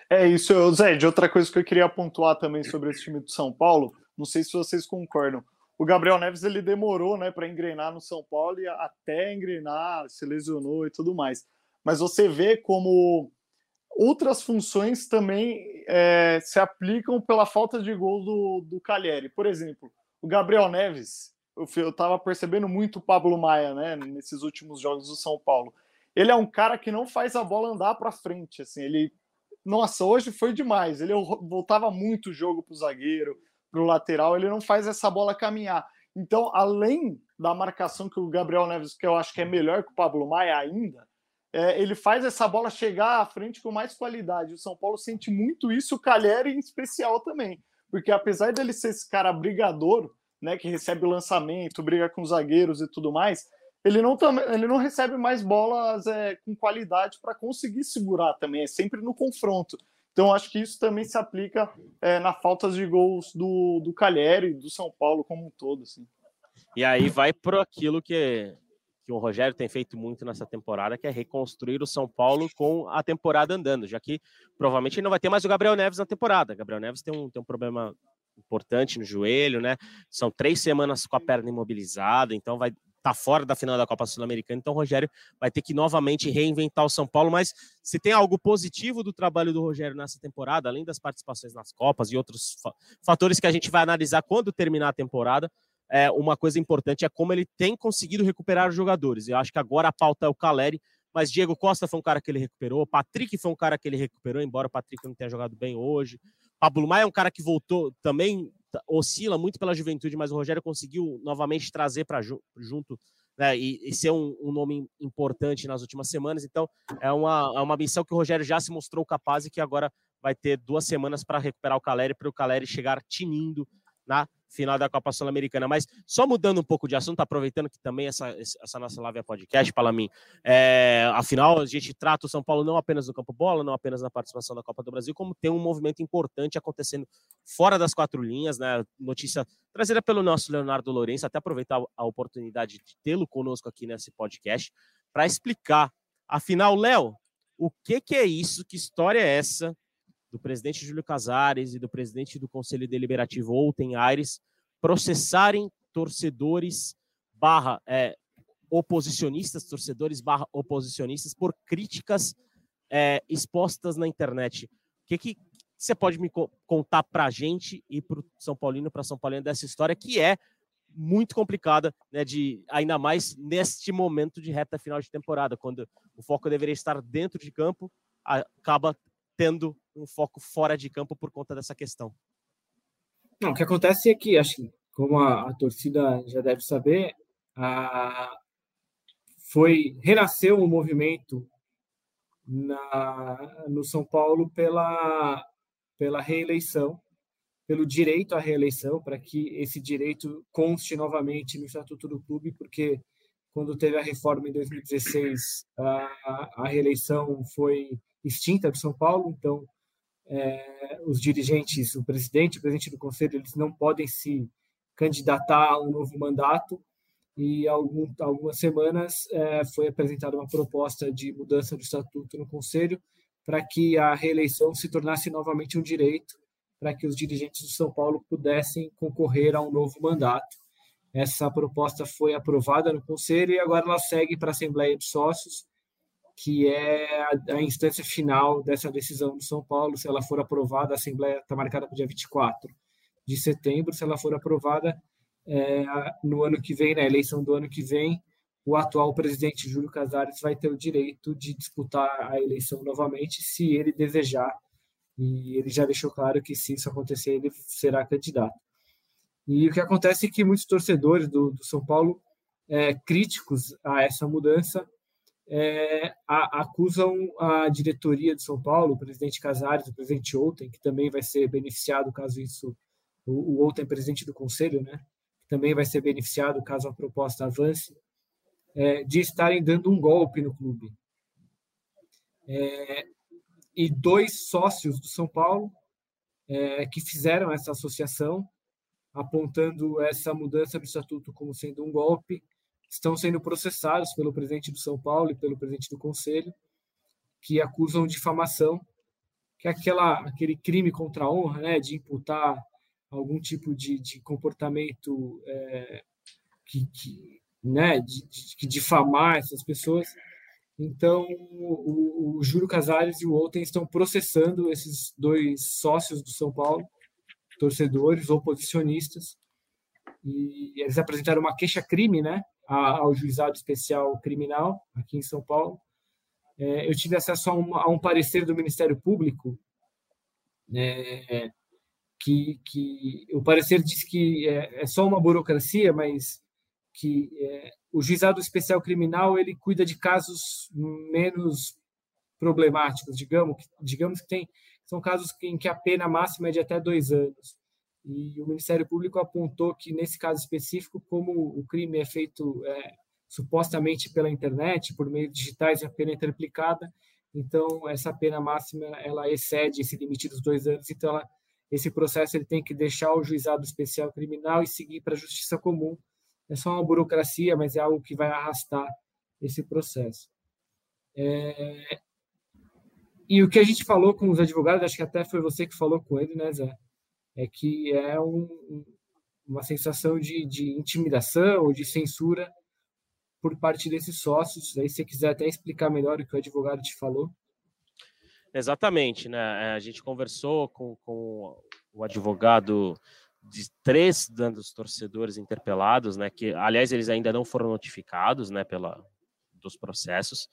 É isso, Zé. De outra coisa que eu queria pontuar também sobre esse time do São Paulo, não sei se vocês concordam o Gabriel Neves ele demorou né, para engrenar no São Paulo e até engrenar, se lesionou e tudo mais. Mas você vê como outras funções também é, se aplicam pela falta de gol do, do Calheri. Por exemplo, o Gabriel Neves, eu estava percebendo muito o Pablo Maia né, nesses últimos jogos do São Paulo. Ele é um cara que não faz a bola andar para frente. Assim, ele, nossa, hoje foi demais. Ele voltava muito o jogo para o zagueiro, o lateral, ele não faz essa bola caminhar. Então, além da marcação que o Gabriel Neves, que eu acho que é melhor que o Pablo Maia ainda, é, ele faz essa bola chegar à frente com mais qualidade. O São Paulo sente muito isso, o Calheri em especial também. Porque apesar dele ser esse cara brigador, né, que recebe lançamento, briga com zagueiros e tudo mais, ele não, ele não recebe mais bolas é, com qualidade para conseguir segurar também, é sempre no confronto. Então, acho que isso também se aplica é, na falta de gols do, do Calheri, do São Paulo como um todo. Assim. E aí vai para aquilo que, que o Rogério tem feito muito nessa temporada, que é reconstruir o São Paulo com a temporada andando, já que provavelmente não vai ter mais o Gabriel Neves na temporada. Gabriel Neves tem um, tem um problema importante no joelho, né? São três semanas com a perna imobilizada, então vai tá fora da final da Copa Sul-Americana, então o Rogério vai ter que novamente reinventar o São Paulo, mas se tem algo positivo do trabalho do Rogério nessa temporada, além das participações nas Copas e outros fatores que a gente vai analisar quando terminar a temporada, é, uma coisa importante é como ele tem conseguido recuperar os jogadores. Eu acho que agora a pauta é o Caleri, mas Diego Costa foi um cara que ele recuperou, Patrick foi um cara que ele recuperou, embora o Patrick não tenha jogado bem hoje. Pablo Maia é um cara que voltou também, oscila muito pela juventude, mas o Rogério conseguiu novamente trazer para junto né, e, e, ser um, um, nome importante nas últimas semanas. Então, é uma, é uma missão que o Rogério já se mostrou capaz e que agora vai ter duas semanas para recuperar o Caleri, para o Caleri chegar tinindo na final da Copa Sul-Americana. Mas só mudando um pouco de assunto, aproveitando que também essa, essa nossa live é podcast, para mim, é, afinal, a gente trata o São Paulo não apenas no campo bola, não apenas na participação da Copa do Brasil, como tem um movimento importante acontecendo fora das quatro linhas, né? Notícia trazida pelo nosso Leonardo Lourenço, até aproveitar a oportunidade de tê-lo conosco aqui nesse podcast para explicar. Afinal, Léo, o que, que é isso? Que história é essa do presidente Júlio Casares e do presidente do Conselho Deliberativo Outem Aires processarem torcedores barra é, oposicionistas, torcedores barra oposicionistas por críticas é, expostas na internet. O que, que você pode me contar para a gente e para o São Paulino, para São Paulino dessa história que é muito complicada, né, de ainda mais neste momento de reta final de temporada, quando o foco deveria estar dentro de campo, acaba tendo um foco fora de campo por conta dessa questão. Não, o que acontece é que, acho que, como a, a torcida já deve saber, a, foi renasceu um movimento na, no São Paulo pela, pela reeleição, pelo direito à reeleição, para que esse direito conste novamente no Estatuto do Clube, porque quando teve a reforma em 2016, a, a reeleição foi extinta do São Paulo, então é, os dirigentes, o presidente, o presidente do conselho, eles não podem se candidatar a um novo mandato. E algum, algumas semanas é, foi apresentada uma proposta de mudança do estatuto no conselho para que a reeleição se tornasse novamente um direito, para que os dirigentes do São Paulo pudessem concorrer a um novo mandato. Essa proposta foi aprovada no conselho e agora ela segue para a Assembleia de Sócios que é a, instância final dessa decisão do São Paulo. Se ela for aprovada, a Assembleia está marcada para o dia 24 de setembro. Se ela for aprovada é, no ano que vem, na eleição do ano que vem, o atual presidente Júlio Casares vai ter o direito de disputar a eleição novamente, se ele desejar. E ele já deixou claro que, se isso acontecer, ele será candidato. E o que acontece é que muitos torcedores do, do São Paulo, é, críticos a essa mudança, é, a, acusam a diretoria de São Paulo, o presidente Casares, o presidente Outem, que também vai ser beneficiado caso isso, o, o Outem presidente do conselho, né, também vai ser beneficiado caso a proposta avance, é, de estarem dando um golpe no clube. É, e dois sócios do São Paulo é, que fizeram essa associação, apontando essa mudança do estatuto como sendo um golpe, estão sendo processados pelo presidente do São Paulo e pelo presidente do Conselho, que acusam difamação, que é aquela, aquele crime contra a honra, né, de imputar algum tipo de, de comportamento é, que, que, né, de, de, difamar essas pessoas. Então, o, o Júlio Casares e o Outen estão processando esses dois sócios do São Paulo, torcedores, oposicionistas, e eles apresentaram uma queixa-crime, né, ao juizado especial criminal aqui em São Paulo. É, eu tive acesso a a um, parecer do Ministério Público é, que, que o parecer diz que é, é só uma burocracia, mas que é, o juizado especial criminal ele cuida de casos menos problemáticos, digamos, digamos que tem são casos em que a pena máxima é de até dois anos. E o Ministério Público apontou que, nesse caso específico, como o crime é feito é, supostamente pela internet, por meios digitais, a pena é triplicada, então essa pena máxima ela excede esse limite dos dois anos, então ela, esse processo ele tem que deixar o juizado especial criminal e seguir para a justiça comum, é só uma burocracia, mas é algo que vai arrastar esse processo. É... E o que a gente falou com os advogados, acho que até foi você que falou com ele, né, Zé? É que é um, uma sensação de, de intimidação ou de censura por parte desses sócios. Aí, se você quiser até explicar melhor o que o advogado te falou. Exatamente, né? É, a gente conversou com, com o advogado de três dos torcedores interpelados, né? Que, aliás, eles ainda não foram notificados, né? Pela dos processos,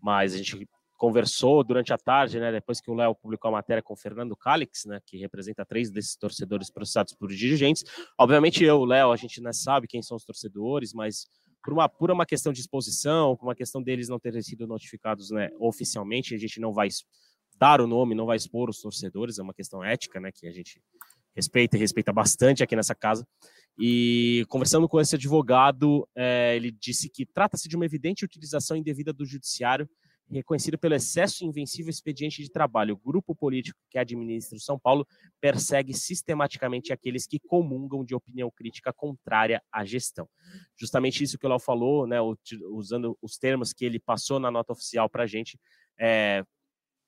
mas a gente conversou durante a tarde, né? Depois que o Léo publicou a matéria com o Fernando Calix, né? Que representa três desses torcedores processados por dirigentes. Obviamente, eu, Léo, a gente não sabe quem são os torcedores, mas por uma pura uma questão de exposição, por uma questão deles não terem sido notificados, né? Oficialmente, a gente não vai dar o nome, não vai expor os torcedores, é uma questão ética, né? Que a gente respeita e respeita bastante aqui nessa casa. E conversando com esse advogado, é, ele disse que trata-se de uma evidente utilização indevida do judiciário, reconhecido pelo excesso invencível expediente de trabalho. O grupo político que administra o São Paulo persegue sistematicamente aqueles que comungam de opinião crítica contrária à gestão. Justamente isso que o Léo falou, né, usando os termos que ele passou na nota oficial para a gente, é,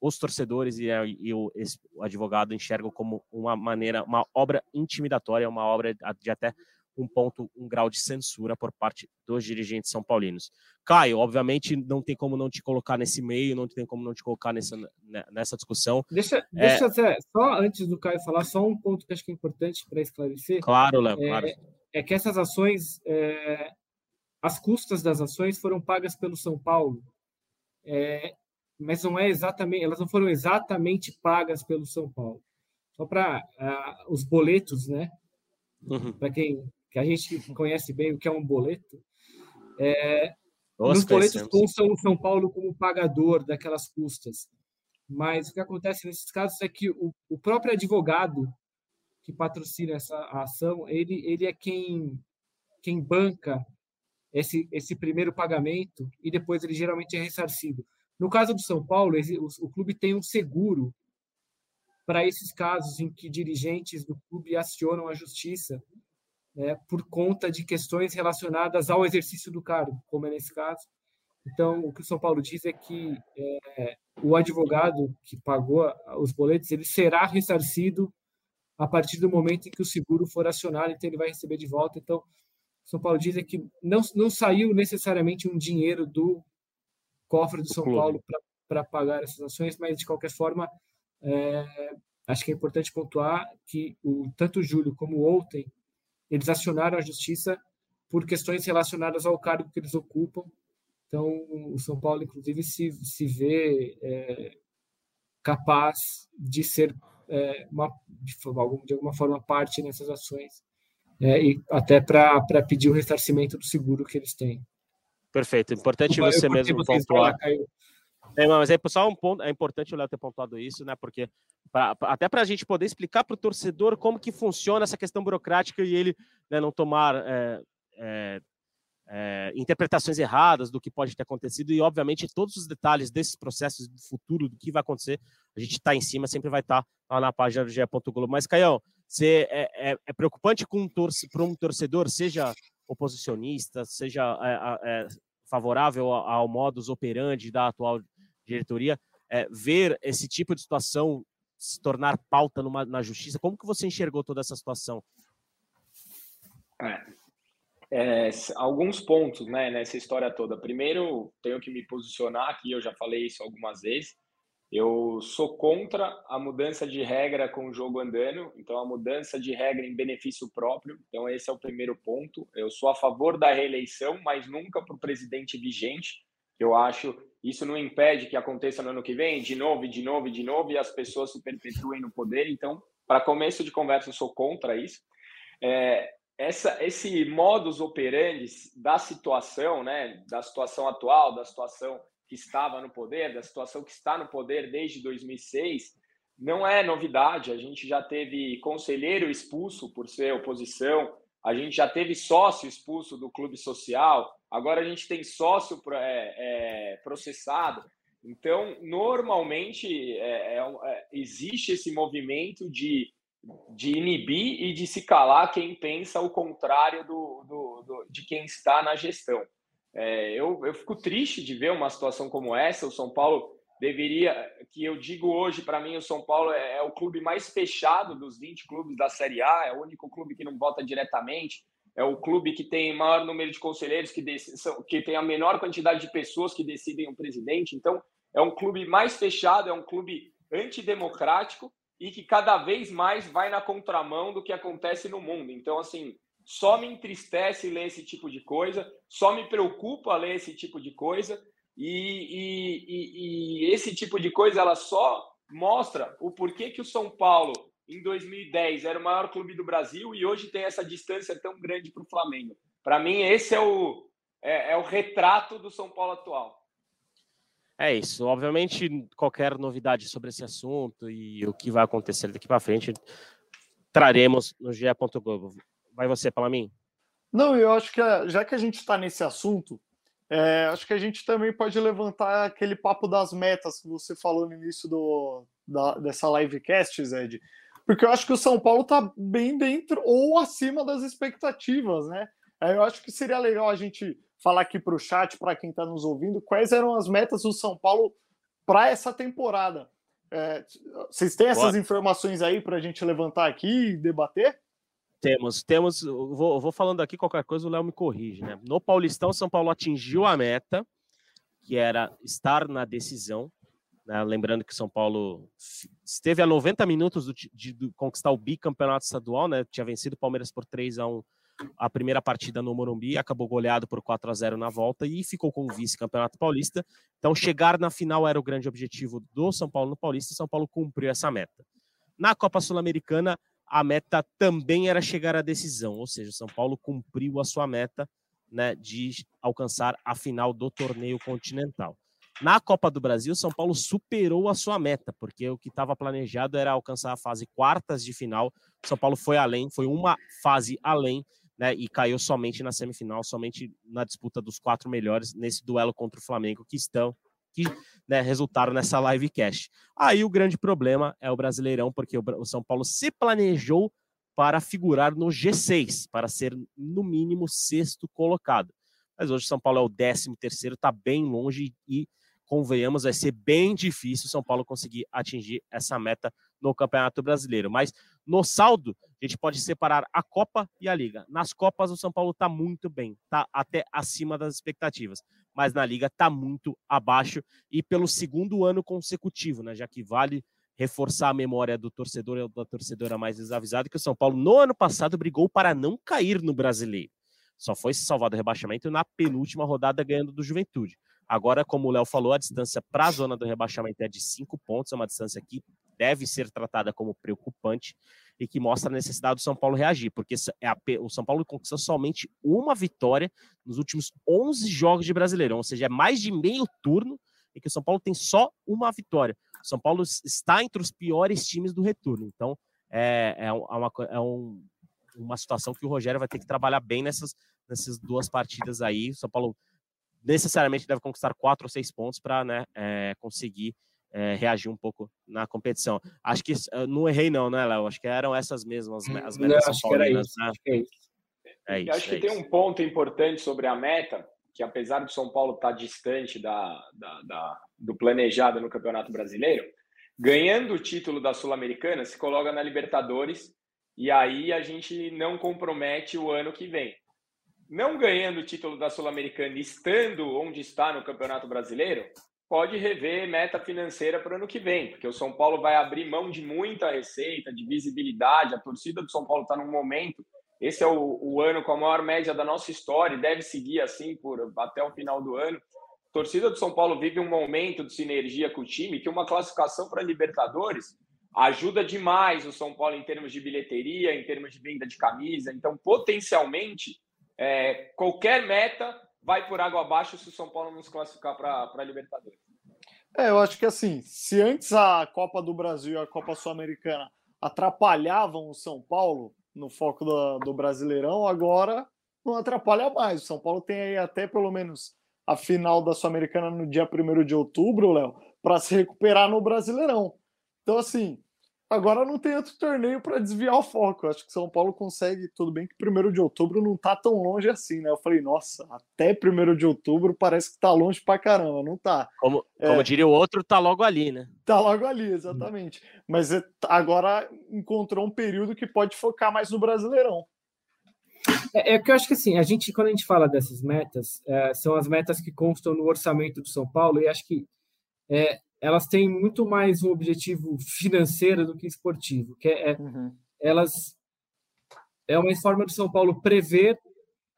os torcedores e, e o, o, advogado enxergam como uma maneira, uma obra intimidatória, uma obra de até um ponto, um grau de censura por parte dos dirigentes são paulinos. Caio, obviamente não tem como não te colocar nesse meio, não tem como não te colocar nessa, né, nessa discussão. Deixa, deixa é... só antes do Caio falar, só um ponto que acho que é importante para esclarecer. Claro, Léo, é, claro. É que essas ações, é, as custas das ações foram pagas pelo São Paulo. É, mas não é exatamente, elas não foram exatamente pagas pelo São Paulo. Só para uh, os boletos, né? Uhum. Para quem que a gente conhece bem o que é um boleto, é, Nossa, nos boletos constam o São Paulo como pagador daquelas custas. Mas o que acontece nesses casos é que o, o próprio advogado que patrocina essa ação, ele, ele é quem, quem banca esse, esse primeiro pagamento e depois ele geralmente é ressarcido. No caso do São Paulo, o, clube tem um seguro para esses casos em que dirigentes do clube acionam a justiça né, por conta de questões relacionadas ao exercício do cargo, como é nesse caso. Então, o que o São Paulo diz é que é, o advogado que pagou os boletos ele será ressarcido a partir do momento em que o seguro for acionado, então ele vai receber de volta. Então, o São Paulo diz é que não, não saiu necessariamente um dinheiro do cofre do São Paulo para pagar essas ações, mas de qualquer forma, é, acho que é importante pontuar que o, tanto o Júlio como o Ontem, eles acionaram a justiça por questões relacionadas ao cargo que eles ocupam. Então, o São Paulo, inclusive, se, se vê é, capaz de ser, é, uma, de, alguma forma, parte nessas ações, é, e até para pedir o ressarcimento do seguro que eles têm. Perfeito. Importante você mesmo pontuar. É, mas é só um ponto, é importante o Léo ter pontuado isso, né? Porque pra, até para a gente poder explicar para o torcedor como que funciona essa questão burocrática e ele né, não tomar é, é, é, interpretações erradas do que pode ter acontecido e, obviamente, todos os detalhes desses processos do futuro, do que vai acontecer, a gente está em cima, sempre vai estar tá lá na página do GE. Globo. Mas, Caião, você é, é, é preocupante com um torce, para um torcedor, seja oposicionista, seja é, favorável ao modus operandi da atual diretoria, é, ver esse tipo de situação se tornar pauta numa, na justiça? Como que você enxergou toda essa situação? É, é, alguns pontos né, nessa história toda. Primeiro, tenho que me posicionar aqui, eu já falei isso algumas vezes. Eu sou contra a mudança de regra com o jogo andando, então a mudança de regra em benefício próprio. Então, esse é o primeiro ponto. Eu sou a favor da reeleição, mas nunca para o presidente vigente. Eu acho isso não impede que aconteça no ano que vem, de novo, de novo, de novo, e as pessoas se perpetuem no poder. Então, para começo de conversa, eu sou contra isso. É, essa, esse modus operandi da situação, né, da situação atual, da situação que estava no poder, da situação que está no poder desde 2006, não é novidade. A gente já teve conselheiro expulso por ser oposição, a gente já teve sócio expulso do clube social, agora a gente tem sócio é, é, processado. Então, normalmente, é, é, é existe esse movimento de de inibir e de se calar quem pensa o contrário do, do, do de quem está na gestão. É, eu, eu fico triste de ver uma situação como essa. O São Paulo deveria, que eu digo hoje, para mim, o São Paulo é, é, o clube mais fechado dos 20 clubes da Série A, é o único clube que não vota diretamente, é o clube que tem maior número de conselheiros, que, que tem a menor quantidade de pessoas que decidem o presidente. Então, é um clube mais fechado, é um clube antidemocrático e que cada vez mais vai na contramão do que acontece no mundo. Então, assim, só me entristece ler esse tipo de coisa, só me preocupa ler esse tipo de coisa, e, e, e, e esse tipo de coisa ela só mostra o porquê que o São Paulo, em 2010, era o maior clube do Brasil e hoje tem essa distância tão grande para o Flamengo. Para mim, esse é o, é, é o retrato do São Paulo atual. É isso. Obviamente, qualquer novidade sobre esse assunto e o que vai acontecer daqui para frente, traremos no GE. Globo. Vai você, mim? Não, eu acho que já que a gente está nesse assunto, é, acho que a gente também pode levantar aquele papo das metas que você falou no início do, da, dessa livecast, Zed. Porque eu acho que o São Paulo está bem dentro ou acima das expectativas, né? Eu acho que seria legal a gente falar aqui para o chat, para quem está nos ouvindo, quais eram as metas do São Paulo para essa temporada. É, vocês têm essas Boa. informações aí para a gente levantar aqui e debater? Temos, temos. Vou, vou falando aqui qualquer coisa, o Léo me corrige, né? No Paulistão, São Paulo atingiu a meta, que era estar na decisão. Né? Lembrando que São Paulo esteve a 90 minutos do, de, de, conquistar o bicampeonato estadual, né? Tinha vencido o Palmeiras por 3 a 1 a primeira partida no Morumbi, acabou goleado por 4 a 0 na volta e ficou com o vice-campeonato paulista. Então, chegar na final era o grande objetivo do São Paulo no Paulista e São Paulo cumpriu essa meta. Na Copa Sul-Americana, a meta também era chegar à decisão, ou seja, São Paulo cumpriu a sua meta né, de alcançar a final do torneio continental. Na Copa do Brasil, São Paulo superou a sua meta, porque o que estava planejado era alcançar a fase quartas de final. São Paulo foi além, foi uma fase além, né, e caiu somente na semifinal, somente na disputa dos quatro melhores nesse duelo contra o Flamengo, que estão que né, resultaram nessa livecast. Aí o grande problema é o Brasileirão, porque o São Paulo se planejou para figurar no G6, para ser no mínimo sexto colocado. Mas hoje São Paulo é o décimo terceiro, está bem longe e convenhamos, vai ser bem difícil São Paulo conseguir atingir essa meta no Campeonato Brasileiro. Mas no saldo, a gente pode separar a Copa e a Liga. Nas Copas, o São Paulo está muito bem, está até acima das expectativas. Mas na Liga está muito abaixo e pelo segundo ano consecutivo, né? Já que vale reforçar a memória do torcedor ou da torcedora mais desavisada que o São Paulo no ano passado brigou para não cair no Brasileiro. Só foi se salvar do rebaixamento na penúltima rodada ganhando do Juventude. Agora, como o Léo falou, a distância para a zona do rebaixamento é de cinco pontos, é uma distância que deve ser tratada como preocupante e que mostra a necessidade do São Paulo reagir, porque é o São Paulo conquistou somente uma vitória nos últimos 11 jogos de Brasileirão, ou seja, é mais de meio turno e que o São Paulo tem só uma vitória. O São Paulo está entre os piores times do retorno, então é, é, uma, é um, uma situação que o Rogério vai ter que trabalhar bem nessas, nessas duas partidas aí. O São Paulo necessariamente deve conquistar quatro ou seis pontos para né, é, conseguir é, reagir um pouco na competição. Acho que não errei não, né, Léo? Acho que eram essas mesmas as metas acho que era isso, né? acho que é isso. É isso, acho que é tem um ponto importante sobre a meta, que apesar do São Paulo estar tá distante da, da, da, do planejado no Campeonato Brasileiro, ganhando o título da Sul-Americana, se coloca na Libertadores e aí a gente não compromete o ano que vem não ganhando o título da Sul-Americana, estando onde está no Campeonato Brasileiro, pode rever meta financeira para o ano que vem, porque o São Paulo vai abrir mão de muita receita, de visibilidade. A torcida do São Paulo está num momento. Esse é o, o, ano com a maior média da nossa história e deve seguir assim por até o final do ano. A torcida do São Paulo vive um momento de sinergia com o time que uma classificação para Libertadores ajuda demais o São Paulo em termos de bilheteria, em termos de venda de camisa. Então, potencialmente, é, qualquer meta vai por água abaixo se o São Paulo não se classificar para a Libertadores. É, eu acho que assim, se antes a Copa do Brasil e a Copa Sul-Americana atrapalhavam o São Paulo no foco do, do Brasileirão, agora não atrapalha mais. O São Paulo tem aí até pelo menos a final da Sul-Americana no dia 1 de outubro, Léo, para se recuperar no Brasileirão. Então, assim, Agora não tem outro torneio para desviar o foco. Acho que São Paulo consegue. Tudo bem que primeiro de outubro não tá tão longe assim, né? Eu falei, nossa, até primeiro de outubro parece que tá longe pra caramba. Não tá. Como, é, como diria o outro, tá logo ali, né? Tá logo ali, exatamente. Mas é, agora encontrou um período que pode focar mais no Brasileirão. É, é que eu acho que assim, a gente, quando a gente fala dessas metas, é, são as metas que constam no orçamento do São Paulo, e acho que é, elas têm muito mais um objetivo financeiro do que esportivo, que é, é uhum. elas é uma forma do São Paulo prever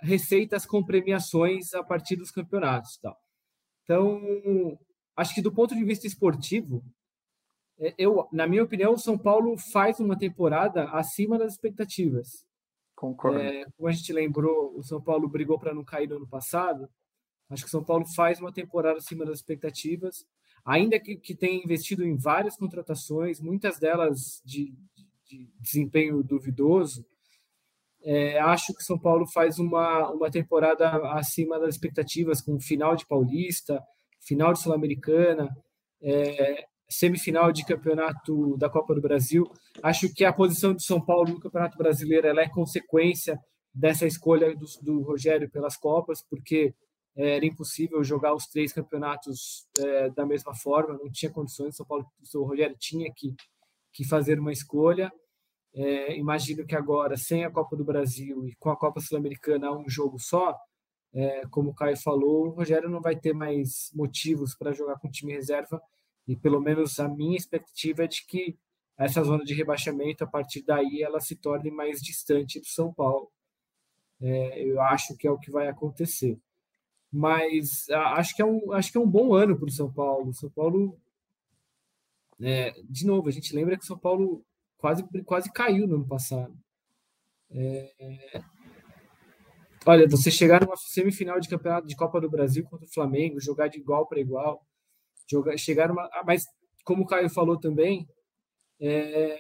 receitas com premiações a partir dos campeonatos, tal. Então, acho que do ponto de vista esportivo, é, eu, na minha opinião, o São Paulo faz uma temporada acima das expectativas. Concordo. É, como a gente lembrou, o São Paulo brigou para não cair no ano passado. Acho que o São Paulo faz uma temporada acima das expectativas ainda que, que tenha investido em várias contratações, muitas delas de, de desempenho duvidoso, é, acho que São Paulo faz uma, uma temporada acima das expectativas, com final de Paulista, final de Sul-Americana, é, semifinal de campeonato da Copa do Brasil. Acho que a posição de São Paulo no Campeonato Brasileiro é consequência dessa escolha do, do Rogério pelas Copas, porque era impossível jogar os três campeonatos é, da mesma forma, não tinha condições. São Paulo, o Rogério tinha que, que fazer uma escolha. É, imagino que agora, sem a Copa do Brasil e com a Copa Sul-Americana, um jogo só, é, como o Caio falou, o Rogério não vai ter mais motivos para jogar com time reserva. E pelo menos a minha expectativa é de que essa zona de rebaixamento, a partir daí, ela se torne mais distante do São Paulo. Eu acho que é o que vai acontecer mas acho que é um, acho que é um bom ano para o São Paulo. São Paulo, é, de novo, a gente lembra que o São Paulo quase, quase caiu no ano passado. É, olha, você chegar numa semifinal de campeonato de Copa do Brasil contra o Flamengo, jogar de igual para igual, jogar, chegar numa, ah, mas como o Caio falou também, é,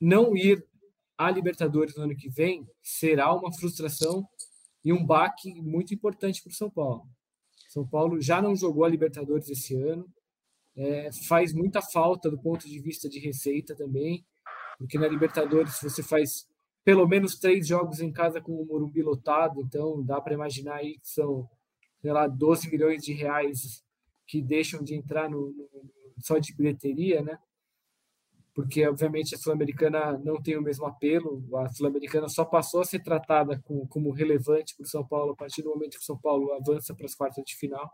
não ir à Libertadores no ano que vem será uma frustração e um baque muito importante para o São Paulo. São Paulo já não jogou a Libertadores esse ano, é, faz muita falta do ponto de vista de receita também, porque na Libertadores você faz pelo menos três jogos em casa com o Morumbi lotado, então dá para imaginar aí que são, sei lá, 12 milhões de reais que deixam de entrar no, no só de bilheteria, né? Porque obviamente a Sul-Americana não tem o mesmo apelo. A Sul-Americana só passou a ser tratada com, como relevante para o São Paulo a partir do momento que o São Paulo avança para as quartas de final,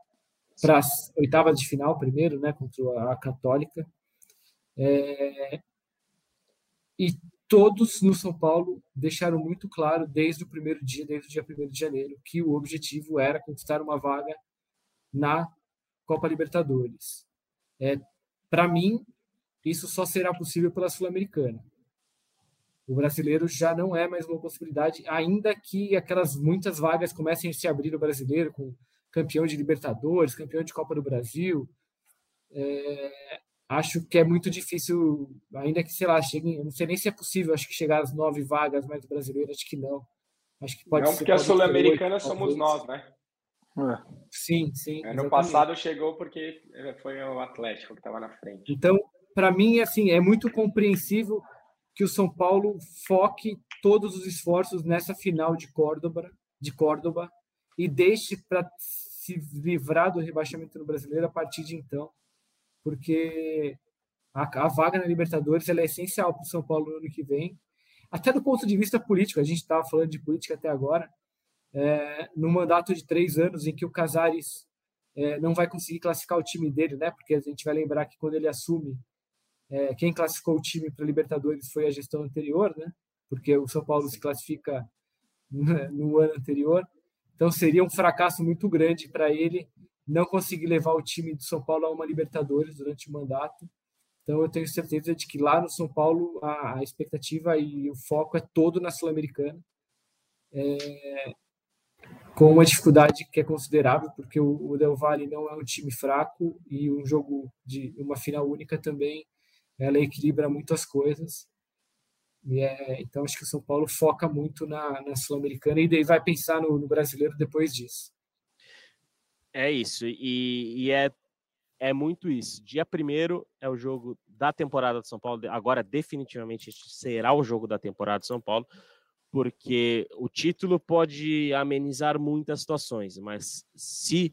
para as oitavas de final primeiro, né, contra a Católica. É, e todos no São Paulo deixaram muito claro desde o primeiro dia, desde o dia 1 de janeiro, que o objetivo era conquistar uma vaga na Copa Libertadores. É, para mim, isso só será possível pela Sul-Americana. O brasileiro já não é mais uma possibilidade, ainda que aquelas muitas vagas comecem a se abrir no brasileiro, com campeão de Libertadores, campeão de Copa do Brasil. É, acho que é muito difícil, ainda que, sei lá, chegue, não sei nem se é possível, acho que chegar às nove vagas mais do brasileiro, acho que não. Acho que pode não, porque a Sul-Americana somos nós, né? É. Sim, sim. Ano passado chegou porque foi o Atlético que estava na frente. Então, para mim, assim, é muito compreensível que o São Paulo foque todos os esforços nessa final de Córdoba, de Córdoba e deixe para se livrar do rebaixamento no brasileiro a partir de então, porque a, a vaga na Libertadores é essencial para o São Paulo no ano que vem, até do ponto de vista político. A gente estava falando de política até agora, é, no mandato de três anos em que o Casares é, não vai conseguir classificar o time dele, né? Porque a gente vai lembrar que quando ele assume é, quem classificou o time para Libertadores foi a gestão anterior, né? Porque o São Paulo se classifica no ano anterior. Então seria um fracasso muito grande para ele não conseguir levar o time do São Paulo a uma Libertadores durante o mandato. Então eu tenho certeza de que lá no São Paulo a, a expectativa e o foco é todo na Sul-Americana. É, com uma dificuldade que é considerável, porque o, o Del Valle não é um time fraco e um jogo de uma final única também ela equilibra muitas coisas. É, então, acho que o São Paulo foca muito na, na Sul-Americana e daí vai pensar no, no, brasileiro depois disso. É isso, e, e, é, é muito isso. Dia primeiro é o jogo da temporada de São Paulo. Agora, definitivamente, será o jogo da temporada de São Paulo, porque o título pode amenizar muitas situações, mas se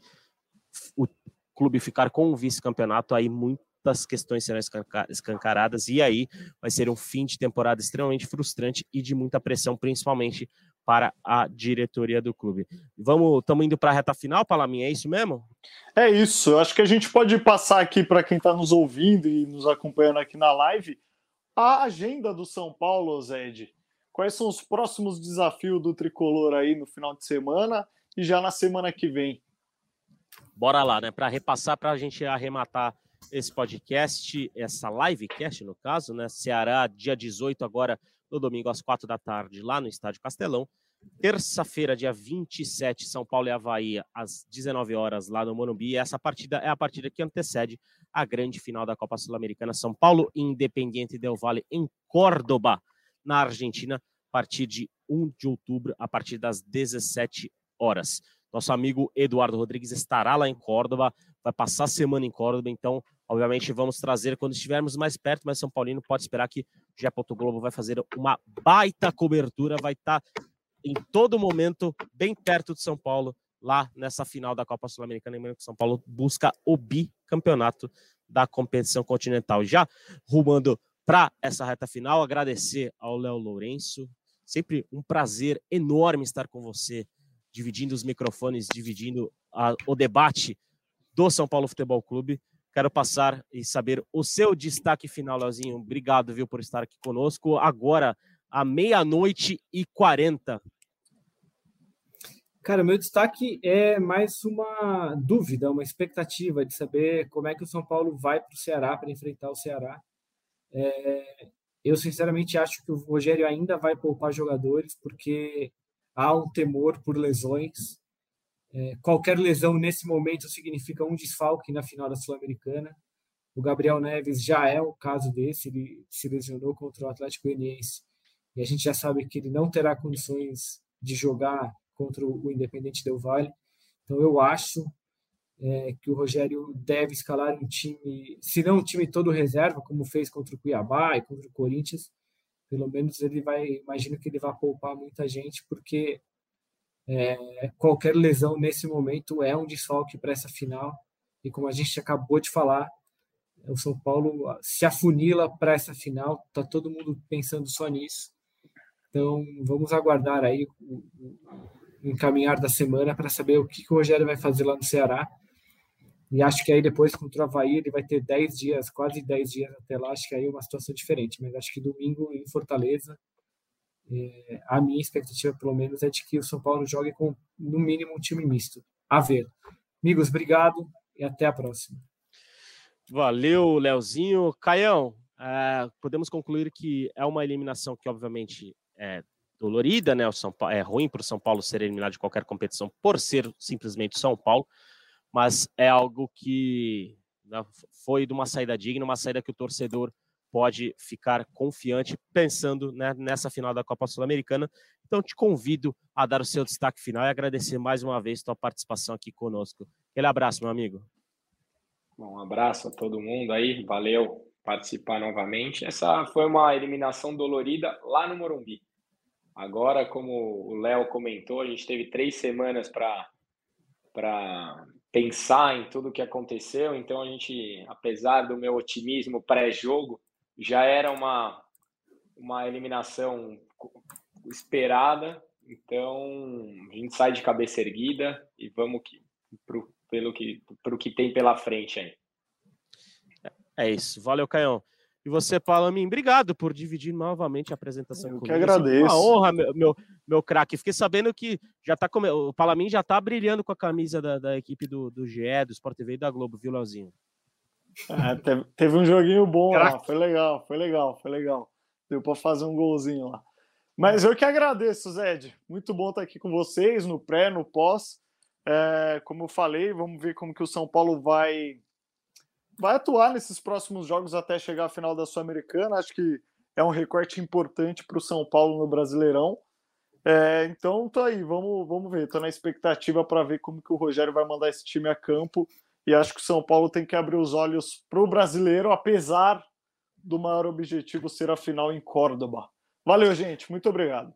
o clube ficar com o vice-campeonato, aí muitas questões serão escancaradas, e aí vai ser um fim de temporada extremamente frustrante e de muita pressão, principalmente para a diretoria do clube. Vamos, estamos indo para a reta final, Palaminha, é isso mesmo? É isso. Acho que a gente pode passar aqui para quem está nos ouvindo e nos acompanhando aqui na live a agenda do São Paulo, Zed. Quais são os próximos desafios do tricolor aí no final de semana e já na semana que vem? Bora lá, né? Para repassar, para a gente arrematar esse podcast, essa livecast, no caso, né? Ceará, dia 18, agora no domingo às quatro da tarde, lá no Estádio Castelão. Terça-feira, dia 27, São Paulo e Havaí, às 19 horas, lá no Morumbi. E essa partida é a partida que antecede a grande final da Copa Sul-Americana. São Paulo Independiente Del Valle, em Córdoba, na Argentina, a partir de 1 de outubro, a partir das 17 horas. Nosso amigo Eduardo Rodrigues estará lá em Córdoba, vai passar a semana em Córdoba, então, obviamente, vamos trazer quando estivermos mais perto, mas São Paulino pode esperar que o Gé. Globo vai fazer uma baita cobertura, vai estar em todo momento bem perto de São Paulo, lá nessa final da Copa Sul-Americana. Lembrando que São Paulo busca o bicampeonato da competição continental. Já rumando para essa reta final, agradecer ao Léo Lourenço. Sempre um prazer enorme estar com você, dividindo os microfones, dividindo a, o debate do São Paulo Futebol Clube. Quero passar e saber o seu destaque final, Leozinho. Obrigado, viu, por estar aqui conosco. Agora, à meia-noite e quarenta. Cara, meu destaque é mais uma dúvida, uma expectativa de saber como é que o São Paulo vai para o Ceará para enfrentar o Ceará. É, eu sinceramente acho que o Rogério ainda vai poupar jogadores porque há um temor por lesões. É, qualquer lesão nesse momento significa um desfalque na final da Sul-Americana. O Gabriel Neves já é o caso desse, ele se lesionou contra o Atlético Goianiense e a gente já sabe que ele não terá condições de jogar contra o Independente Del Valle. Então eu acho é, que o Rogério deve escalar um time, se não um time todo reserva, como fez contra o Cuiabá e contra o Corinthians, pelo menos ele vai, imagino que ele vai poupar muita gente, porque é, qualquer lesão nesse momento é um desfalque para essa final. E como a gente acabou de falar, o São Paulo se afunila para essa final, tá todo mundo pensando só nisso. Então vamos aguardar aí o encaminhar da semana para saber o que, que o Rogério vai fazer lá no Ceará. E acho que aí depois contra o Havaí ele vai ter 10 dias, quase 10 dias até lá. Acho que aí é uma situação diferente. Mas acho que domingo em Fortaleza é, a minha expectativa, pelo menos, é de que o São Paulo jogue com, no mínimo, um time misto. A ver. Amigos, obrigado e até a próxima. Valeu, Leozinho. Caião, é, podemos concluir que é uma eliminação que, obviamente, é dolorida, né? O São Paulo, é ruim para o São Paulo ser eliminado de qualquer competição por ser simplesmente São Paulo, mas é algo que né, foi de uma saída digna, uma saída que o torcedor pode ficar confiante pensando né, nessa final da Copa Sul-Americana. Então, te convido a dar o seu destaque final e agradecer mais uma vez tua participação aqui conosco. Aquele abraço, meu amigo. Bom, um abraço a todo mundo aí, valeu participar novamente. Essa foi uma eliminação dolorida lá no Morumbi. Agora, como o Léo comentou, a gente teve três semanas para pensar em tudo o que aconteceu. Então, a gente, apesar do meu otimismo pré-jogo, já era uma, uma eliminação esperada, então a gente sai de cabeça erguida e vamos que, pro, pelo que, pro que tem pela frente aí. É isso. Valeu, Caião. E você, Palamin, obrigado por dividir novamente a apresentação Eu comigo. que agradeço. Uma honra, meu, meu, meu craque. Fiquei sabendo que já tá come... o Palamin já tá brilhando com a camisa da, da equipe do, do GE, do Sport TV e da Globo, viu, Leozinho? É, teve, teve, um joguinho bom lá, foi legal, foi legal, foi legal. Deu para fazer um golzinho lá. Mas eu que agradeço, Zed. Muito bom estar aqui com vocês no pré, no pós. É, como eu falei, vamos ver como que o São Paulo vai vai atuar nesses próximos jogos até chegar à final da Sul-Americana. Acho que é um recorte importante para o São Paulo no Brasileirão. É, então, tô aí, vamos, vamos ver. Tô na expectativa para ver como que o Rogério vai mandar esse time a campo e acho que o São Paulo tem que abrir os olhos para o brasileiro, apesar do maior objetivo ser a final em Córdoba. Valeu, gente. Muito obrigado.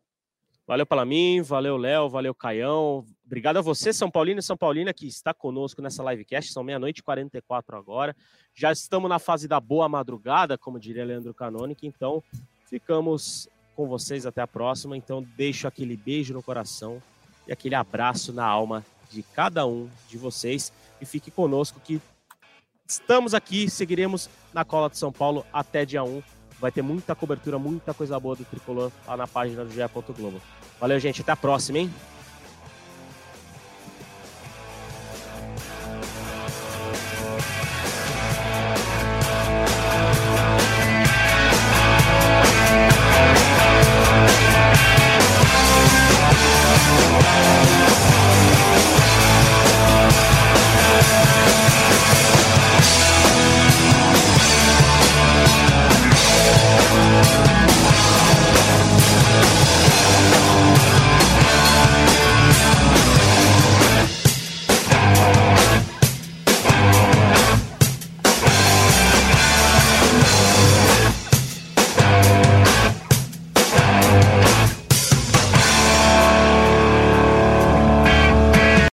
Valeu para mim, valeu Léo, valeu Caião. Obrigado a você, São Paulino e São Paulina, que está conosco nessa livecast. São meia-noite e 44 agora. Já estamos na fase da boa madrugada, como diria Leandro Canônico. Então, ficamos com vocês até a próxima. Então, deixo aquele beijo no coração e aquele abraço na alma de cada um de vocês. E fique conosco que estamos aqui, seguiremos na cola de São Paulo até dia 1 Vai ter muita cobertura, muita coisa boa do Tricolor lá na página do GE. Globo. Valeu, gente. Até a próxima, hein?